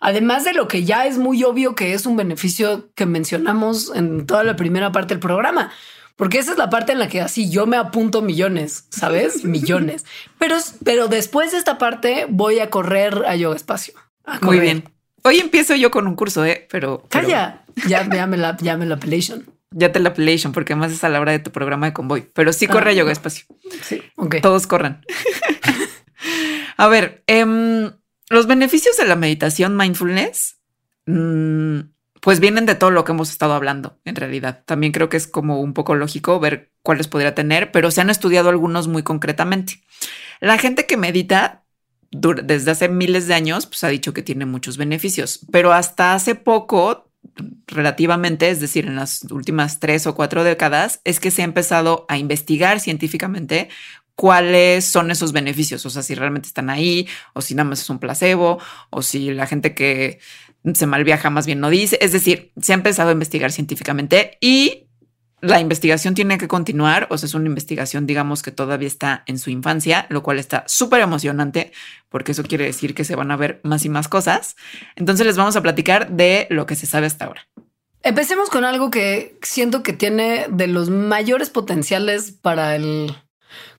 Además de lo que ya es muy obvio que es un beneficio que mencionamos en toda la primera parte del programa, porque esa es la parte en la que así yo me apunto millones, ¿sabes? millones. Pero, pero después de esta parte voy a correr a yoga espacio. Muy bien. Hoy empiezo yo con un curso, ¿eh? Pero... Calla, Ya, ya, me la, ya me la appellation ya te la appellation porque además es a la hora de tu programa de convoy, pero sí corre ah, yoga espacio. Sí, ok. Todos corran. a ver, em, los beneficios de la meditación mindfulness, mm, pues vienen de todo lo que hemos estado hablando, en realidad. También creo que es como un poco lógico ver cuáles podría tener, pero se han estudiado algunos muy concretamente. La gente que medita desde hace miles de años, pues ha dicho que tiene muchos beneficios, pero hasta hace poco relativamente, es decir, en las últimas tres o cuatro décadas, es que se ha empezado a investigar científicamente cuáles son esos beneficios, o sea, si realmente están ahí, o si nada más es un placebo, o si la gente que se malviaja más bien no dice. Es decir, se ha empezado a investigar científicamente y la investigación tiene que continuar, o sea, es una investigación, digamos, que todavía está en su infancia, lo cual está súper emocionante, porque eso quiere decir que se van a ver más y más cosas. Entonces les vamos a platicar de lo que se sabe hasta ahora. Empecemos con algo que siento que tiene de los mayores potenciales para el,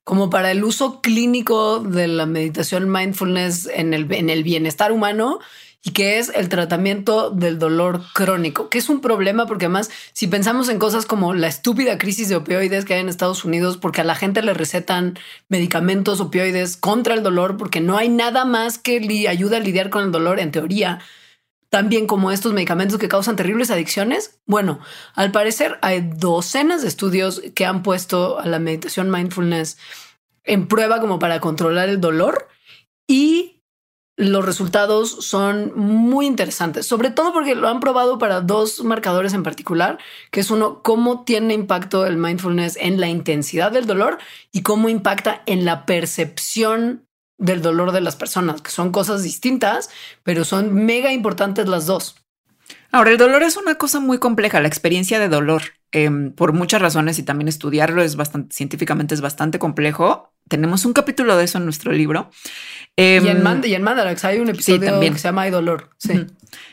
como para el uso clínico de la meditación mindfulness en el, en el bienestar humano y que es el tratamiento del dolor crónico, que es un problema porque además si pensamos en cosas como la estúpida crisis de opioides que hay en Estados Unidos porque a la gente le recetan medicamentos opioides contra el dolor porque no hay nada más que le ayude a lidiar con el dolor en teoría, también como estos medicamentos que causan terribles adicciones. Bueno, al parecer hay docenas de estudios que han puesto a la meditación mindfulness en prueba como para controlar el dolor y los resultados son muy interesantes, sobre todo porque lo han probado para dos marcadores en particular, que es uno, cómo tiene impacto el mindfulness en la intensidad del dolor y cómo impacta en la percepción del dolor de las personas, que son cosas distintas, pero son mega importantes las dos. Ahora, el dolor es una cosa muy compleja, la experiencia de dolor, em, por muchas razones y también estudiarlo es bastante, científicamente es bastante complejo. Tenemos un capítulo de eso en nuestro libro Em, y, en Mandarax hay un episodio que se llama Hay dolor. Sí.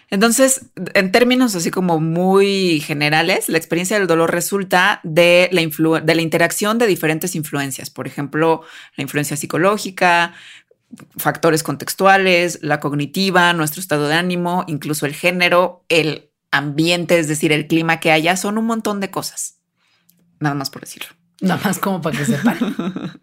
Entonces, en términos así como muy generales, la experiencia del dolor resulta de la, de la interacción de diferentes influencias. Por ejemplo, la influencia psicológica, factores contextuales, la cognitiva, nuestro estado de ánimo, incluso el género, el ambiente, es decir, el clima que haya, son un montón de cosas. Nada más por decirlo. Nada más como para que sepan.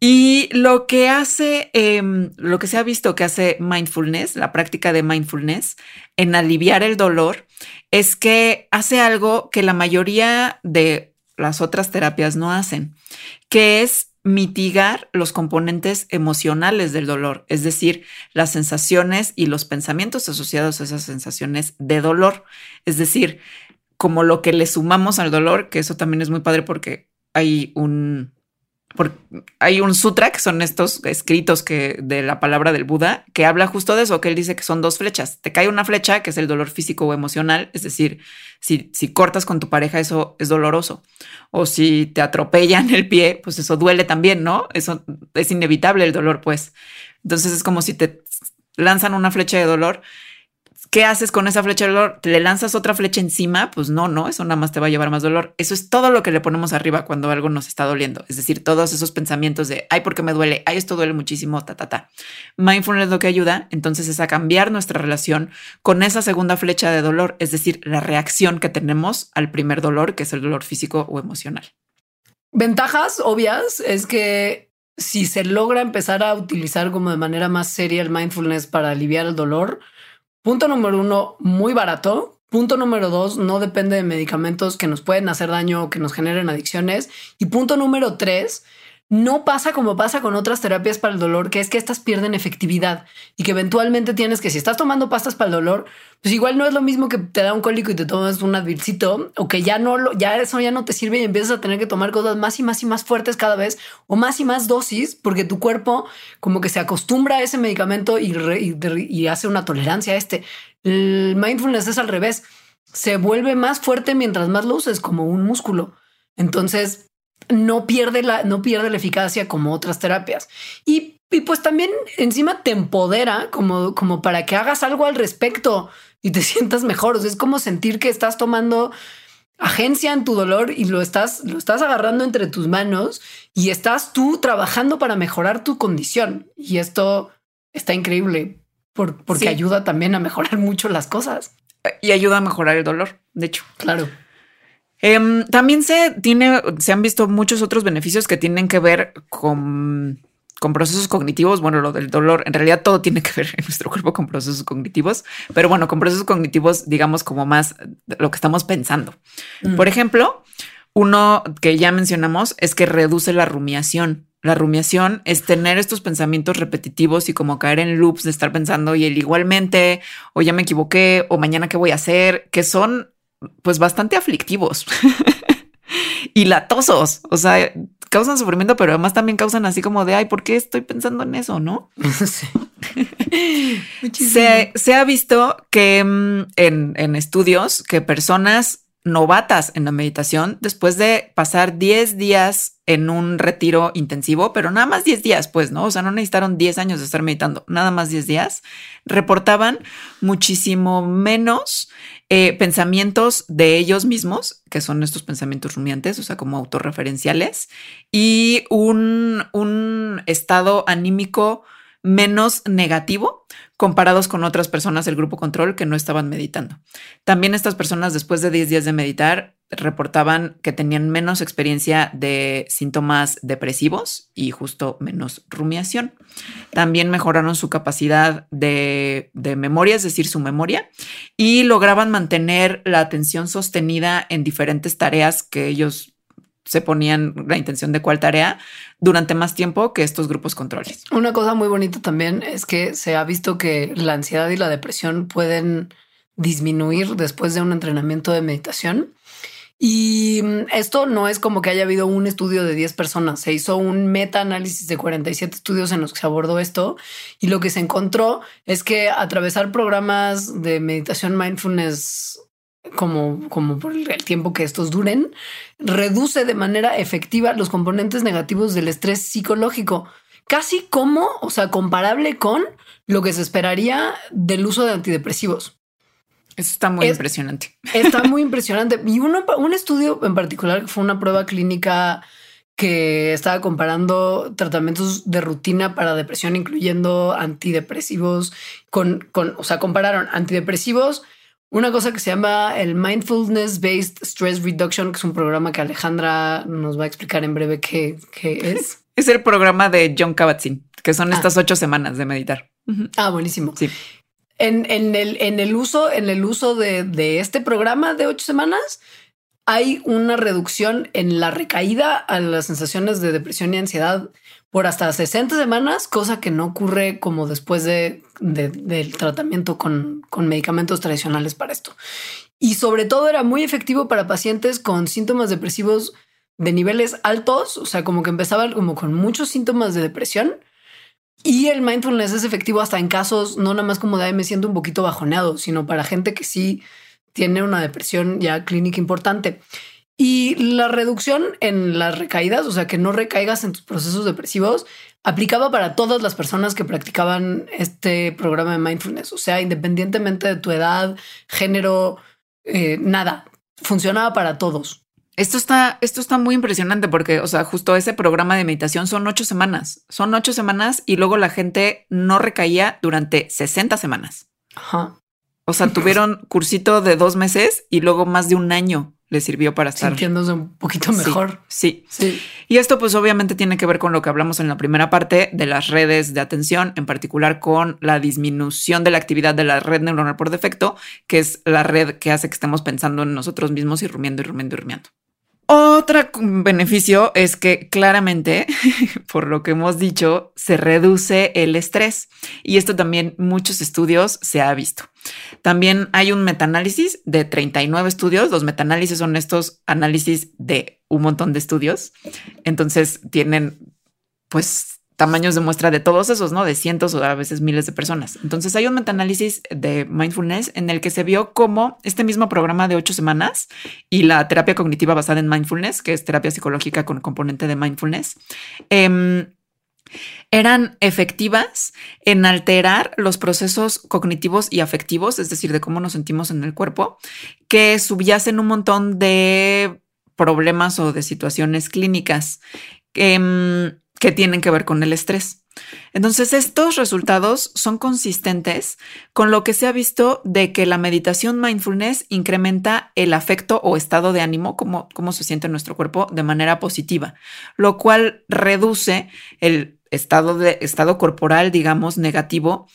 Y lo que hace, em, lo que se ha visto que hace mindfulness, la práctica de mindfulness en aliviar el dolor, es que hace algo que la mayoría de las otras terapias no hacen, que es mitigar los componentes emocionales del dolor, es decir, las sensaciones y los pensamientos asociados a esas sensaciones de dolor. Es decir, como lo que le sumamos al dolor, que eso también es muy padre porque hay un, porque hay un sutra que son estos escritos que de la palabra del Buda que habla justo de eso, que él dice que son dos flechas. Te cae una flecha que es el dolor físico o emocional, es decir, si, si cortas con tu pareja eso es doloroso. O si te atropellan el pie, pues eso duele también, ¿no? Eso es inevitable el dolor, pues. Entonces es como si te lanzan una flecha de dolor ¿Qué haces con esa flecha de dolor? ¿Le lanzas otra flecha encima? Pues no, no, eso nada más te va a llevar más dolor. Eso es todo lo que le ponemos arriba cuando algo nos está doliendo. Es decir, todos esos pensamientos de, ay, porque me duele, ay, esto duele muchísimo, ta, ta, ta. Mindfulness lo que ayuda, entonces, es a cambiar nuestra relación con esa segunda flecha de dolor, es decir, la reacción que tenemos al primer dolor, que es el dolor físico o emocional. Ventajas obvias es que si se logra empezar a utilizar como de manera más seria el mindfulness para aliviar el dolor, Punto número uno, muy barato. Punto número dos, no depende de medicamentos que nos pueden hacer daño o que nos generen adicciones. Y punto número tres, no pasa como pasa con otras terapias para el dolor, que es que estas pierden efectividad y que eventualmente tienes que si estás tomando pastas para el dolor, pues igual no es lo mismo que te da un cólico y te tomas un advilcito o que ya no lo, ya eso ya no te sirve y empiezas a tener que tomar cosas más y más y más fuertes cada vez o más y más dosis porque tu cuerpo como que se acostumbra a ese medicamento y, y hace una tolerancia a este. El mindfulness es al revés, se vuelve más fuerte mientras más lo uses como un músculo. Entonces, no pierde la, no pierde la eficacia como otras terapias. Y, pues también encima te empodera como, como para que hagas algo al respecto y te sientas mejor. O sea, es como sentir que estás tomando agencia en tu dolor y lo estás, lo estás agarrando entre tus manos y estás tú trabajando para mejorar tu condición. Y esto está increíble porque ayuda también a mejorar mucho las cosas. Y ayuda a mejorar el dolor, de hecho. Claro. Em, también se tiene, se han visto muchos otros beneficios que tienen que ver con, con procesos cognitivos. Bueno, lo del dolor, en realidad todo tiene que ver en nuestro cuerpo con procesos cognitivos, pero bueno, con procesos cognitivos, digamos, como más lo que estamos pensando. Mm. Por ejemplo, Uno que ya mencionamos es que reduce la rumiación. La rumiación es tener estos pensamientos repetitivos y como caer en loops de estar pensando y el igualmente, o ya me equivoqué, o mañana qué voy a hacer, que son pues bastante aflictivos y latosos. O sea, causan sufrimiento, pero además también causan así como de, ay, ¿por qué estoy pensando en eso? ¿No? se, se, ha visto que mm, en, en estudios que personas novatas en la meditación después de pasar 10 días en un retiro intensivo, pero nada más 10 días, pues, ¿no? O sea, no necesitaron 10 años de estar meditando, nada más 10 días, reportaban muchísimo menos eh, pensamientos de ellos mismos, que son estos pensamientos rumiantes, o sea, como autorreferenciales, y un, un estado anímico menos negativo comparados con otras personas del grupo control que no estaban meditando. También estas personas después de 10 días de meditar reportaban que tenían menos experiencia de síntomas depresivos y justo menos rumiación. También mejoraron su capacidad de, de memoria, es decir, su memoria, y lograban mantener la atención sostenida en diferentes tareas que ellos se ponían la intención de cuál tarea durante más tiempo que estos grupos controles. Una cosa muy bonita también es que se ha visto que la ansiedad y la depresión pueden disminuir después de un entrenamiento de meditación. Y esto no es como que haya habido un estudio de 10 personas, se hizo un meta análisis de 47 estudios en los que se abordó esto y lo que se encontró es que atravesar programas de meditación mindfulness como, como por el tiempo que estos duren, reduce de manera efectiva los componentes negativos del estrés psicológico, casi como, o sea, comparable con lo que se esperaría del uso de antidepresivos. Eso está muy impresionante. Está muy impresionante. Y uno, un estudio en particular que fue una prueba clínica que estaba comparando tratamientos de rutina para depresión, incluyendo antidepresivos, con, con o sea, compararon antidepresivos una cosa que se llama el Mindfulness Based Stress Reduction, que es un programa que Alejandra nos va a explicar en breve qué, es. Es el programa de John Kabat-Zinn, que son estas ah. ocho semanas de meditar. Ah, buenísimo. Sí. En, el, en el uso, en el uso de, de este programa de ocho semanas, hay una reducción en la recaída a las sensaciones de depresión y ansiedad por hasta 60 semanas, cosa que no ocurre como después de, del tratamiento con, con medicamentos tradicionales para esto. Y sobre todo era muy efectivo para pacientes con síntomas depresivos de niveles altos, o sea, como que empezaban como con muchos síntomas de depresión. Y el mindfulness es efectivo hasta en casos, no nada más como de me siento un poquito bajoneado, sino para gente que sí tiene una depresión ya clínica importante. Y la reducción en las recaídas, o sea, que no recaigas en tus procesos depresivos, aplicaba para todas las personas que practicaban este programa de mindfulness. O sea, independientemente de tu edad, género, eh, nada, funcionaba para todos. Esto está, esto está muy impresionante porque, o sea, justo ese programa de meditación son ocho semanas. Son ocho semanas y luego la gente no recaía durante 60 semanas. Ajá. O sea, tuvieron cursito de dos meses y luego más de un año le sirvió para estar sintiéndose un poquito mejor. Sí, sí, Y esto pues obviamente tiene que ver con lo que hablamos en la primera parte de las redes de atención, en particular con la disminución de la actividad de la red neuronal por defecto, que es la red que hace que estemos pensando en nosotros mismos y rumiando y rumiando y rumiando. Otro beneficio es que claramente, por lo que hemos dicho, se reduce el estrés y esto también muchos estudios se ha visto. También hay un metaanálisis de 39 estudios. Los metaanálisis son estos análisis de un montón de estudios. Entonces tienen pues tamaños de muestra de todos esos, ¿no? De cientos o a veces miles de personas. Entonces hay un metaanálisis de mindfulness en el que se vio cómo este mismo programa de ocho semanas y la terapia cognitiva basada en mindfulness, que es terapia psicológica con componente de mindfulness, em, eran efectivas en alterar los procesos cognitivos y afectivos, es decir, de cómo nos sentimos en el cuerpo, que subyacen un montón de problemas o de situaciones clínicas. Em, que tienen que ver con el estrés. Entonces, estos resultados son consistentes con lo que se ha visto de que la meditación mindfulness incrementa el afecto o estado de ánimo, como, cómo se siente nuestro cuerpo, de manera positiva, lo cual reduce el estado, de, estado corporal, digamos, negativo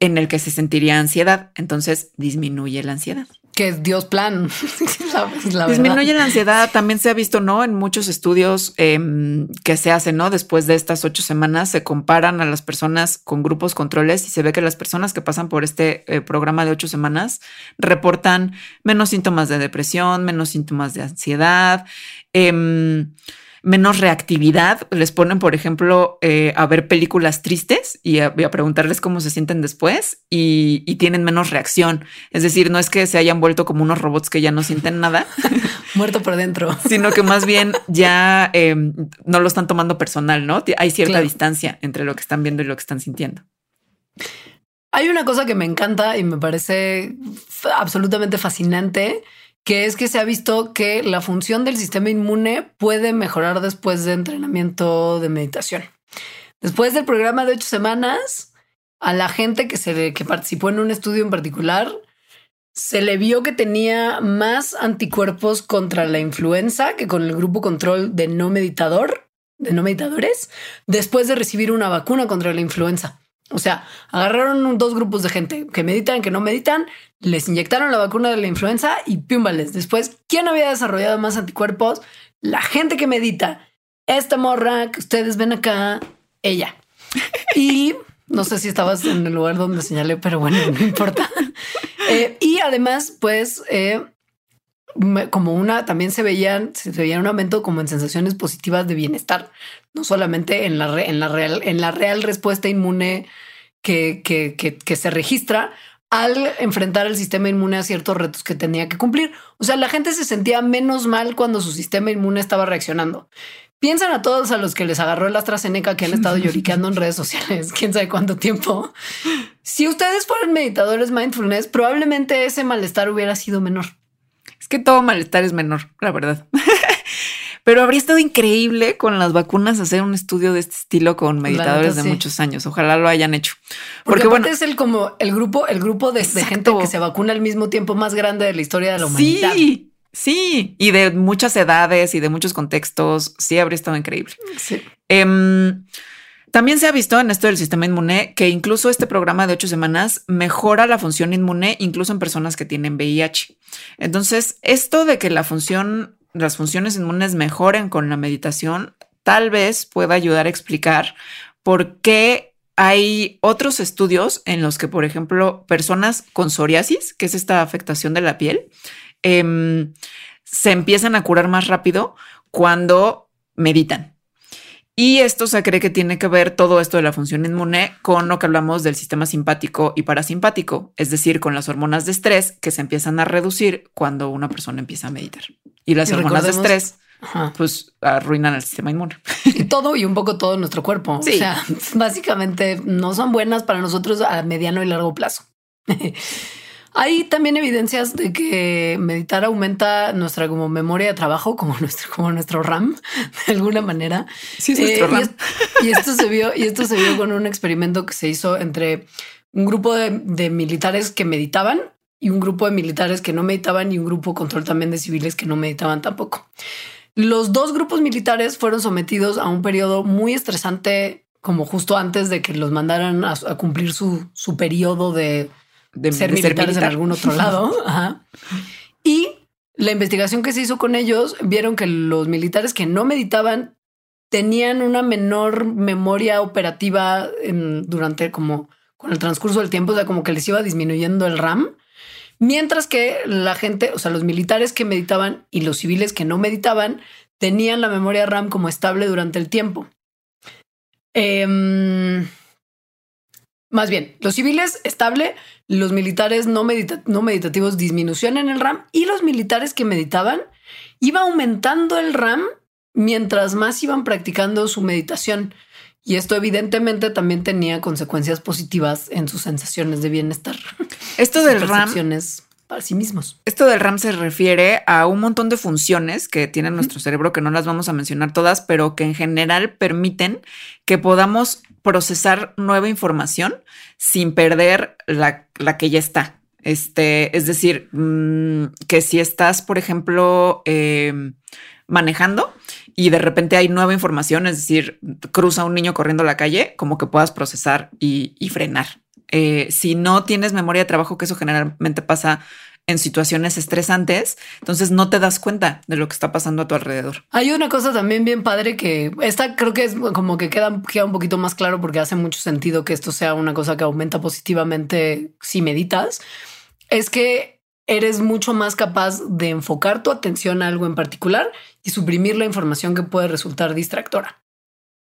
en el que se sentiría ansiedad. Entonces, disminuye la ansiedad. Que es Dios plan. la, Disminuye la ansiedad. También se ha visto, ¿no? En muchos estudios em, que se hacen, ¿no? Después de estas ocho semanas se comparan a las personas con grupos controles y se ve que las personas que pasan por este eh, programa de ocho semanas reportan menos síntomas de depresión, menos síntomas de ansiedad. Eh, menos reactividad. Les ponen, por ejemplo, eh, a ver películas tristes y a, preguntarles cómo se sienten después y, tienen menos reacción. Es decir, no es que se hayan vuelto como unos robots que ya no sienten nada. Muerto por dentro. Sino que más bien ya em, no lo están tomando personal, ¿no? Hay cierta distancia entre lo que están viendo y lo que están sintiendo. Hay una cosa que me encanta y me parece absolutamente fascinante que es que se ha visto que la función del sistema inmune puede mejorar después de entrenamiento de meditación. Después del programa de ocho semanas, a la gente que, se, que participó en un estudio en particular, se le vio que tenía más anticuerpos contra la influenza que con el grupo control de no meditador, de no meditadores, después de recibir una vacuna contra la influenza. O sea, agarraron dos grupos de gente que meditan, que no meditan, les inyectaron la vacuna de la influenza y pímbales. Después, ¿quién había desarrollado más anticuerpos? La gente que medita. Esta morra que ustedes ven acá, ella. Y no sé si estabas en el lugar donde señalé, pero bueno, no importa. Eh, y además, pues, eh, como una, también se veían, se veía un aumento como en sensaciones positivas de bienestar, no solamente en la, en la real, en la real respuesta inmune que, que, que, se registra al enfrentar el sistema inmune a ciertos retos que tenía que cumplir. O sea, la gente se sentía menos mal cuando su sistema inmune estaba reaccionando. Piensan a todos a los que les agarró el AstraZeneca que han estado lloriqueando en redes sociales, quién sabe cuánto tiempo. Si ustedes fueran meditadores mindfulness, probablemente ese malestar hubiera sido menor. Es que todo malestar es menor, la verdad. Pero habría estado increíble con las vacunas hacer un estudio de este estilo con meditadores de muchos años. Ojalá lo hayan hecho. Porque, bueno, es el como el grupo, el grupo de, gente que se vacuna al mismo tiempo más grande de la historia de la humanidad. Sí, sí, y de muchas edades y de muchos contextos. Sí, habría estado increíble. Sí. Em, también se ha visto en esto del sistema inmune que incluso este programa de ocho semanas mejora la función inmune incluso en personas que tienen VIH. Entonces, esto de que la función, las funciones inmunes mejoren con la meditación, tal vez pueda ayudar a explicar por qué hay otros estudios en los que, por ejemplo, personas con psoriasis, que es esta afectación de la piel, em, se empiezan a curar más rápido cuando meditan. Y esto se cree que tiene que ver todo esto de la función inmune con lo que hablamos del sistema simpático y parasimpático, es decir, con las hormonas de estrés que se empiezan a reducir cuando una persona empieza a meditar. Y las hormonas de estrés pues arruinan el sistema inmune. Y todo y un poco todo nuestro cuerpo. O sea, básicamente no son buenas para nosotros a mediano y largo plazo. Hay también evidencias de que meditar aumenta nuestra como memoria de trabajo, como nuestro, como nuestro RAM, de alguna manera. Sí, nuestro eh, RAM. Y, esto se vio, y esto se vio con un experimento que se hizo entre un grupo de, de, militares que meditaban y un grupo de militares que no meditaban y un grupo control también de civiles que no meditaban tampoco. Los dos grupos militares fueron sometidos a un periodo muy estresante, como justo antes de que los mandaran a, a cumplir su, su periodo de de ser militares en algún otro lado. Y la investigación que se hizo con ellos vieron que los militares que no meditaban tenían una menor memoria operativa en, durante como con el transcurso del tiempo, o sea, como que les iba disminuyendo el RAM. Mientras que la gente, o sea, los militares que meditaban y los civiles que no meditaban, tenían la memoria RAM como estable durante el tiempo. Eh, más bien, los civiles estable, los militares no, no meditativos disminución en el RAM y los militares que meditaban iba aumentando el RAM mientras más iban practicando su meditación. Y esto evidentemente también tenía consecuencias positivas en sus sensaciones de bienestar. Esto del RAM para sí mismos. Esto del RAM se refiere a un montón de funciones que tiene nuestro cerebro que no las vamos a mencionar todas, pero que en general permiten que podamos procesar nueva información sin perder la, que ya está. Este, es decir, mm, que si estás, por ejemplo, em, manejando y de repente hay nueva información, es decir, cruza un niño corriendo la calle, como que puedas procesar y, frenar. Eh, si no tienes memoria de trabajo, que eso generalmente pasa en situaciones estresantes, entonces no te das cuenta de lo que está pasando a tu alrededor. Hay una cosa también bien padre que esta creo que es como que queda, queda un poquito más claro porque hace mucho sentido que esto sea una cosa que aumenta positivamente si meditas, es que eres mucho más capaz de enfocar tu atención a algo en particular y suprimir la información que puede resultar distractora.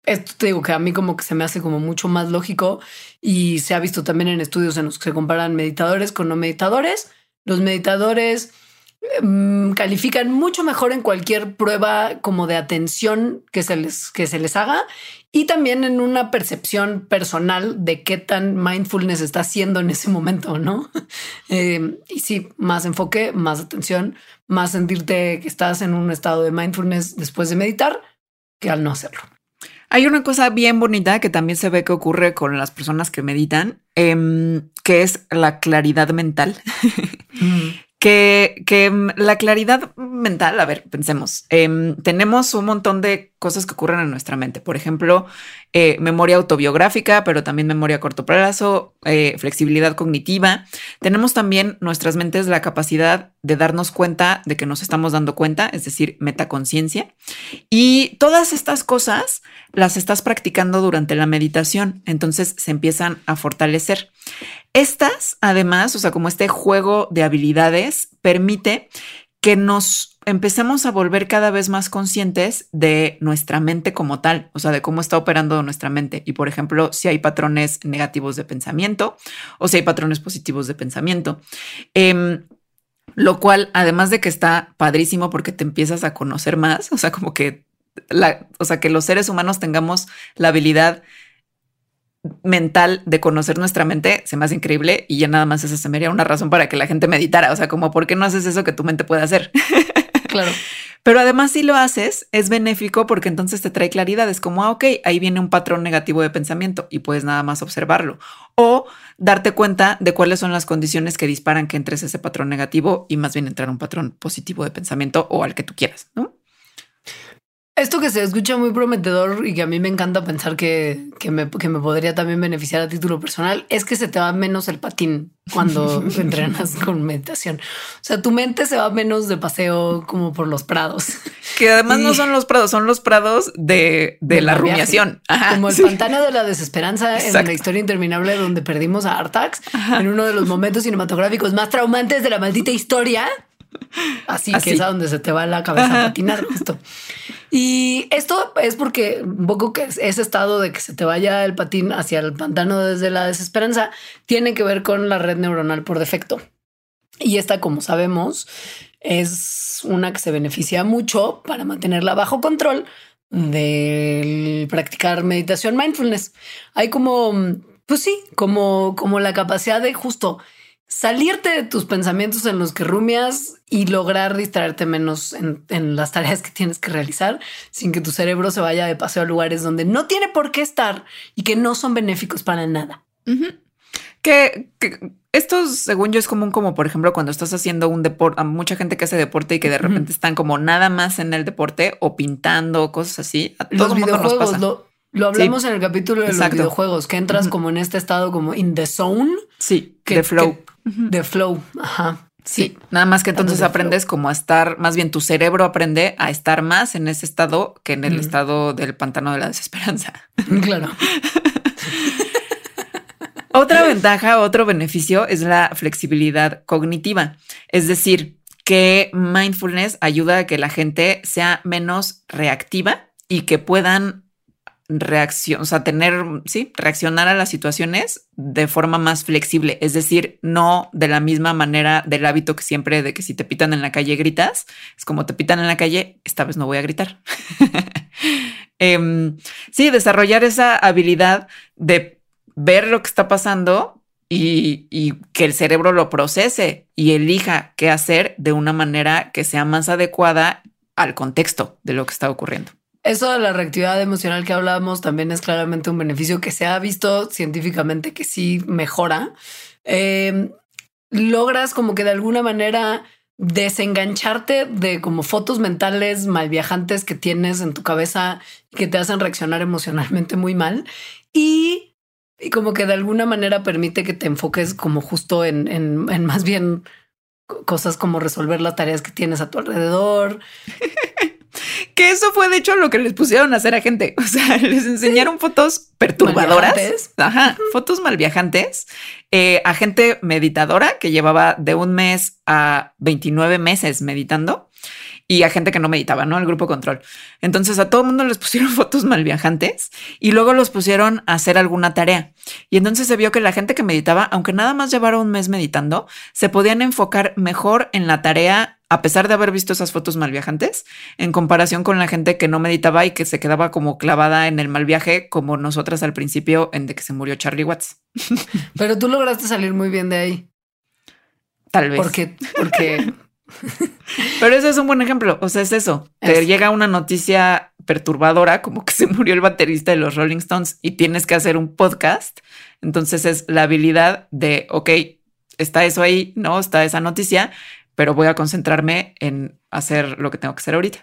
Esto te digo que a mí como que se me hace como mucho más lógico y se ha visto también en estudios en los que se comparan meditadores con no meditadores. Los meditadores mm, califican mucho mejor en cualquier prueba como de atención que se les, que se les haga y también en una percepción personal de qué tan mindfulness está haciendo en ese momento, ¿no? Eh, y sí, más enfoque, más atención, más sentirte que estás en un estado de mindfulness después de meditar que al no hacerlo. Hay una cosa bien bonita que también se ve que ocurre con las personas que meditan, em, que es la claridad mental. Mm que, mm, la claridad mental, a ver, pensemos, em, tenemos un montón de cosas que ocurren en nuestra mente. Por ejemplo, eh, memoria autobiográfica, pero también memoria a corto plazo, eh, flexibilidad cognitiva. Tenemos también nuestras mentes la capacidad de darnos cuenta de que nos estamos dando cuenta, es decir, metaconciencia. Y todas estas cosas las estás practicando durante la meditación, entonces se empiezan a fortalecer. Estas, además, o sea, como este juego de habilidades, permite que nos empecemos a volver cada vez más conscientes de nuestra mente como tal, o sea, de cómo está operando nuestra mente. Y por ejemplo, si hay patrones negativos de pensamiento o si hay patrones positivos de pensamiento. Em, lo cual, además de que está padrísimo porque te empiezas a conocer más, o sea, como que la, o sea, que los seres humanos tengamos la habilidad mental de conocer nuestra mente se me hace increíble y ya nada más esa se me haría una razón para que la gente meditara. O sea, como, ¿por qué no haces eso que tu mente puede hacer? Claro. Pero además, si lo haces, es benéfico porque entonces te trae claridad. Es como, ah, ok, ahí viene un patrón negativo de pensamiento y puedes nada más observarlo o darte cuenta de cuáles son las condiciones que disparan que entres ese patrón negativo y más bien entrar un patrón positivo de pensamiento o al que tú quieras, ¿no? Esto que se escucha muy prometedor y que a mí me encanta pensar que, me, que, me, podría también beneficiar a título personal es que se te va menos el patín cuando entrenas con meditación. O sea, tu mente se va menos de paseo como por los prados. Que además no son los prados, son los prados de, de, la rumiación. como el pantano de la desesperanza en la historia interminable donde perdimos a Artax en uno de los momentos cinematográficos más traumantes de la maldita historia. Así, que es a donde se te va la cabeza a patinar justo. Y esto es porque un poco que ese estado de que se te vaya el patín hacia el pantano desde la desesperanza tiene que ver con la red neuronal por defecto. Y esta, como sabemos, es una que se beneficia mucho para mantenerla bajo control del practicar meditación mindfulness. Hay como, pues sí, como, como la capacidad de justo salirte de tus pensamientos en los que rumias y lograr distraerte menos en, las tareas que tienes que realizar sin que tu cerebro se vaya de paseo a lugares donde no tiene por qué estar y que no son benéficos para nada. que, esto, según yo, es común como, por ejemplo, cuando estás haciendo un deporte, a mucha gente que hace deporte y que de repente están como nada más en el deporte o pintando, cosas así. A los videojuegos, Lo, lo hablamos en el capítulo de los videojuegos, que entras como en este estado como in the zone. Sí, que, de flow de flow. Ajá. Sí, nada más que entonces aprendes como a estar, más bien tu cerebro aprende a estar más en ese estado que en el estado del pantano de la desesperanza. Claro. Otra ventaja, otro beneficio es la flexibilidad cognitiva. Es decir, que mindfulness ayuda a que la gente sea menos reactiva y que puedan reacción, o sea, tener, sí, reaccionar a las situaciones de forma más flexible, es decir, no de la misma manera del hábito que siempre de que si te pitan en la calle gritas, es como te pitan en la calle, esta vez no voy a gritar. Em, sí, desarrollar esa habilidad de ver lo que está pasando y, y, que el cerebro lo procese y elija qué hacer de una manera que sea más adecuada al contexto de lo que está ocurriendo. Eso de la reactividad emocional que hablábamos también es claramente un beneficio que se ha visto científicamente que sí mejora. Em, logras como que de alguna manera desengancharte de como fotos mentales mal viajantes que tienes en tu cabeza que te hacen reaccionar emocionalmente muy mal y, como que de alguna manera permite que te enfoques como justo en, en más bien cosas como resolver las tareas que tienes a tu alrededor. que eso fue de hecho lo que les pusieron a hacer a gente. O sea, les enseñaron fotos perturbadoras. Ajá, fotos malviajantes eh, a gente meditadora que llevaba de un mes a 29 meses meditando y a gente que no meditaba, ¿no? El grupo control. Entonces a todo el mundo les pusieron fotos mal viajantes y luego los pusieron a hacer alguna tarea. Y entonces se vio que la gente que meditaba, aunque nada más llevara un mes meditando, se podían enfocar mejor en la tarea a pesar de haber visto esas fotos mal viajantes, en comparación con la gente que no meditaba y que se quedaba como clavada en el mal viaje, como nosotras al principio en de que se murió Charlie Watts. Pero tú lograste salir muy bien de ahí. Tal vez. Porque, porque Pero eso es un buen ejemplo. O sea, es eso. Te llega una noticia perturbadora, como que se murió el baterista de los Rolling Stones y tienes que hacer un podcast. Entonces es la habilidad de, ok, está eso ahí, no está esa noticia, pero voy a concentrarme en hacer lo que tengo que hacer ahorita.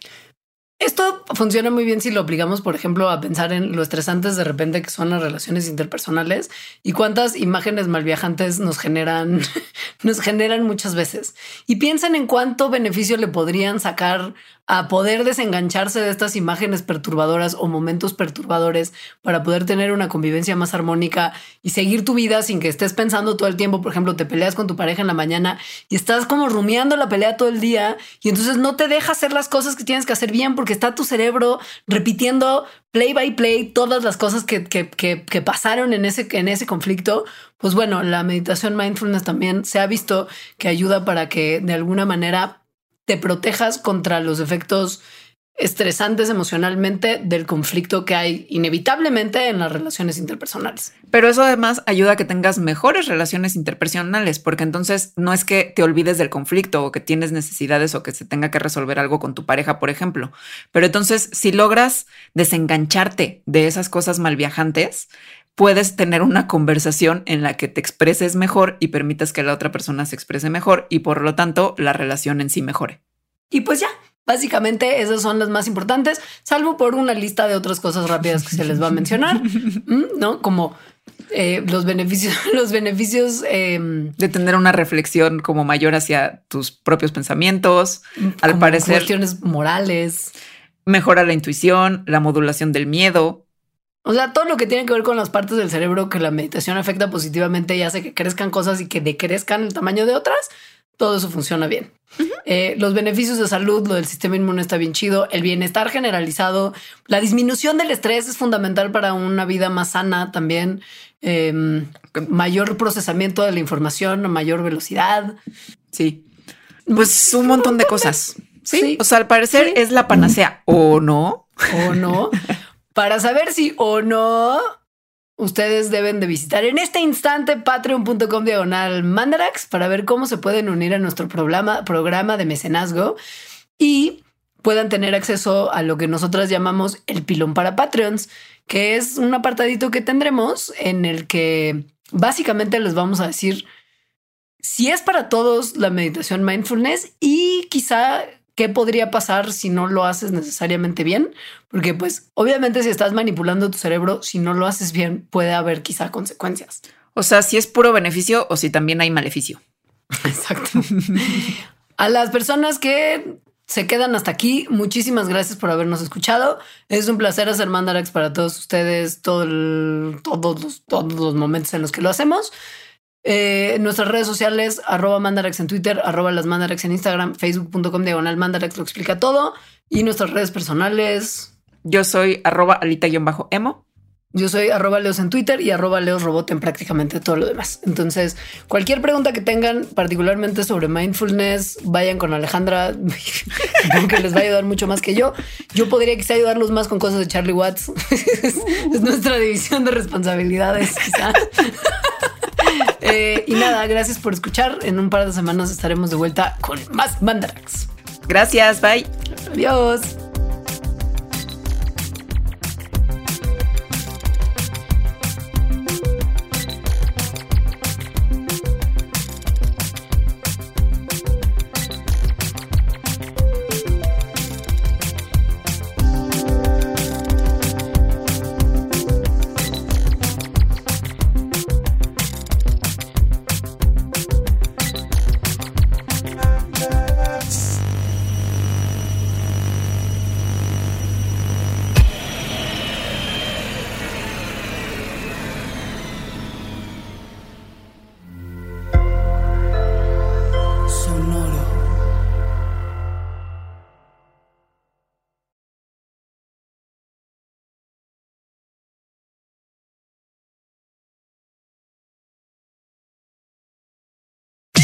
Esto funciona muy bien si lo aplicamos, por ejemplo, a pensar en lo estresantes de repente que son las relaciones interpersonales y cuántas imágenes malviajantes nos generan, nos generan muchas veces. Y piensen en cuánto beneficio le podrían sacar a poder desengancharse de estas imágenes perturbadoras o momentos perturbadores para poder tener una convivencia más armónica y seguir tu vida sin que estés pensando todo el tiempo. Por ejemplo, te peleas con tu pareja en la mañana y estás como rumiando la pelea todo el día y entonces no te deja hacer las cosas que tienes que hacer bien porque está tu cerebro repitiendo play by play todas las cosas que, que, pasaron en ese, en ese conflicto. Pues bueno, la meditación mindfulness también se ha visto que ayuda para que de alguna manera te protejas contra los efectos estresantes emocionalmente del conflicto que hay inevitablemente en las relaciones interpersonales. Pero eso además ayuda a que tengas mejores relaciones interpersonales, porque entonces no es que te olvides del conflicto o que tienes necesidades o que se tenga que resolver algo con tu pareja, por ejemplo. Pero entonces si logras desengancharte de esas cosas malviajantes, puedes tener una conversación en la que te expreses mejor y permitas que la otra persona se exprese mejor y por lo tanto la relación en sí mejore. Y pues ya, básicamente esas son las más importantes, salvo por una lista de otras cosas rápidas que se les va a mencionar, ¿no? Como eh, los beneficios, los beneficios em, de tener una reflexión como mayor hacia tus propios pensamientos, al parecer cuestiones morales, mejora la intuición, la modulación del miedo, o sea, todo lo que tiene que ver con las partes del cerebro que la meditación afecta positivamente y hace que crezcan cosas y que decrezcan el tamaño de otras, todo eso funciona bien. Eh, los beneficios de salud, lo del sistema inmune está bien chido, el bienestar generalizado, la disminución del estrés es fundamental para una vida más sana también, em, mayor procesamiento de la información, mayor velocidad. Sí, pues un montón de cosas. Sí, o sea, al parecer es la panacea o no. O no. Para saber si o no, ustedes deben de visitar en este instante patreon.com diagonal mandarax para ver cómo se pueden unir a nuestro programa, programa de mecenazgo y puedan tener acceso a lo que nosotras llamamos el pilón para Patreons, que es un apartadito que tendremos en el que básicamente les vamos a decir si es para todos la meditación mindfulness y quizá qué podría pasar si no lo haces necesariamente bien, porque pues obviamente si estás manipulando tu cerebro, si no lo haces bien, puede haber quizá consecuencias. O sea, si es puro beneficio o si también hay maleficio. Exacto. A las personas que se quedan hasta aquí, muchísimas gracias por habernos escuchado. Es un placer hacer Mandarax para todos ustedes todo todos, los, todos los momentos en los que lo hacemos. Eh, nuestras redes sociales, arroba mandarax en Twitter, arroba las mandarax en Instagram, facebook.com diagonal mandarax lo explica todo. Y nuestras redes personales. Yo soy arroba alita-emo. Yo soy arroba leos en Twitter y arroba leos robot en prácticamente todo lo demás. Entonces, cualquier pregunta que tengan, particularmente sobre mindfulness, vayan con Alejandra, que les va a ayudar mucho más que yo. Yo podría quizá ayudarlos más con cosas de Charlie Watts. es nuestra división de responsabilidades, quizá. Eh, y nada, gracias por escuchar. En un par de semanas estaremos de vuelta con más Mandarax. Gracias, bye. Adiós.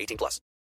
18 plus.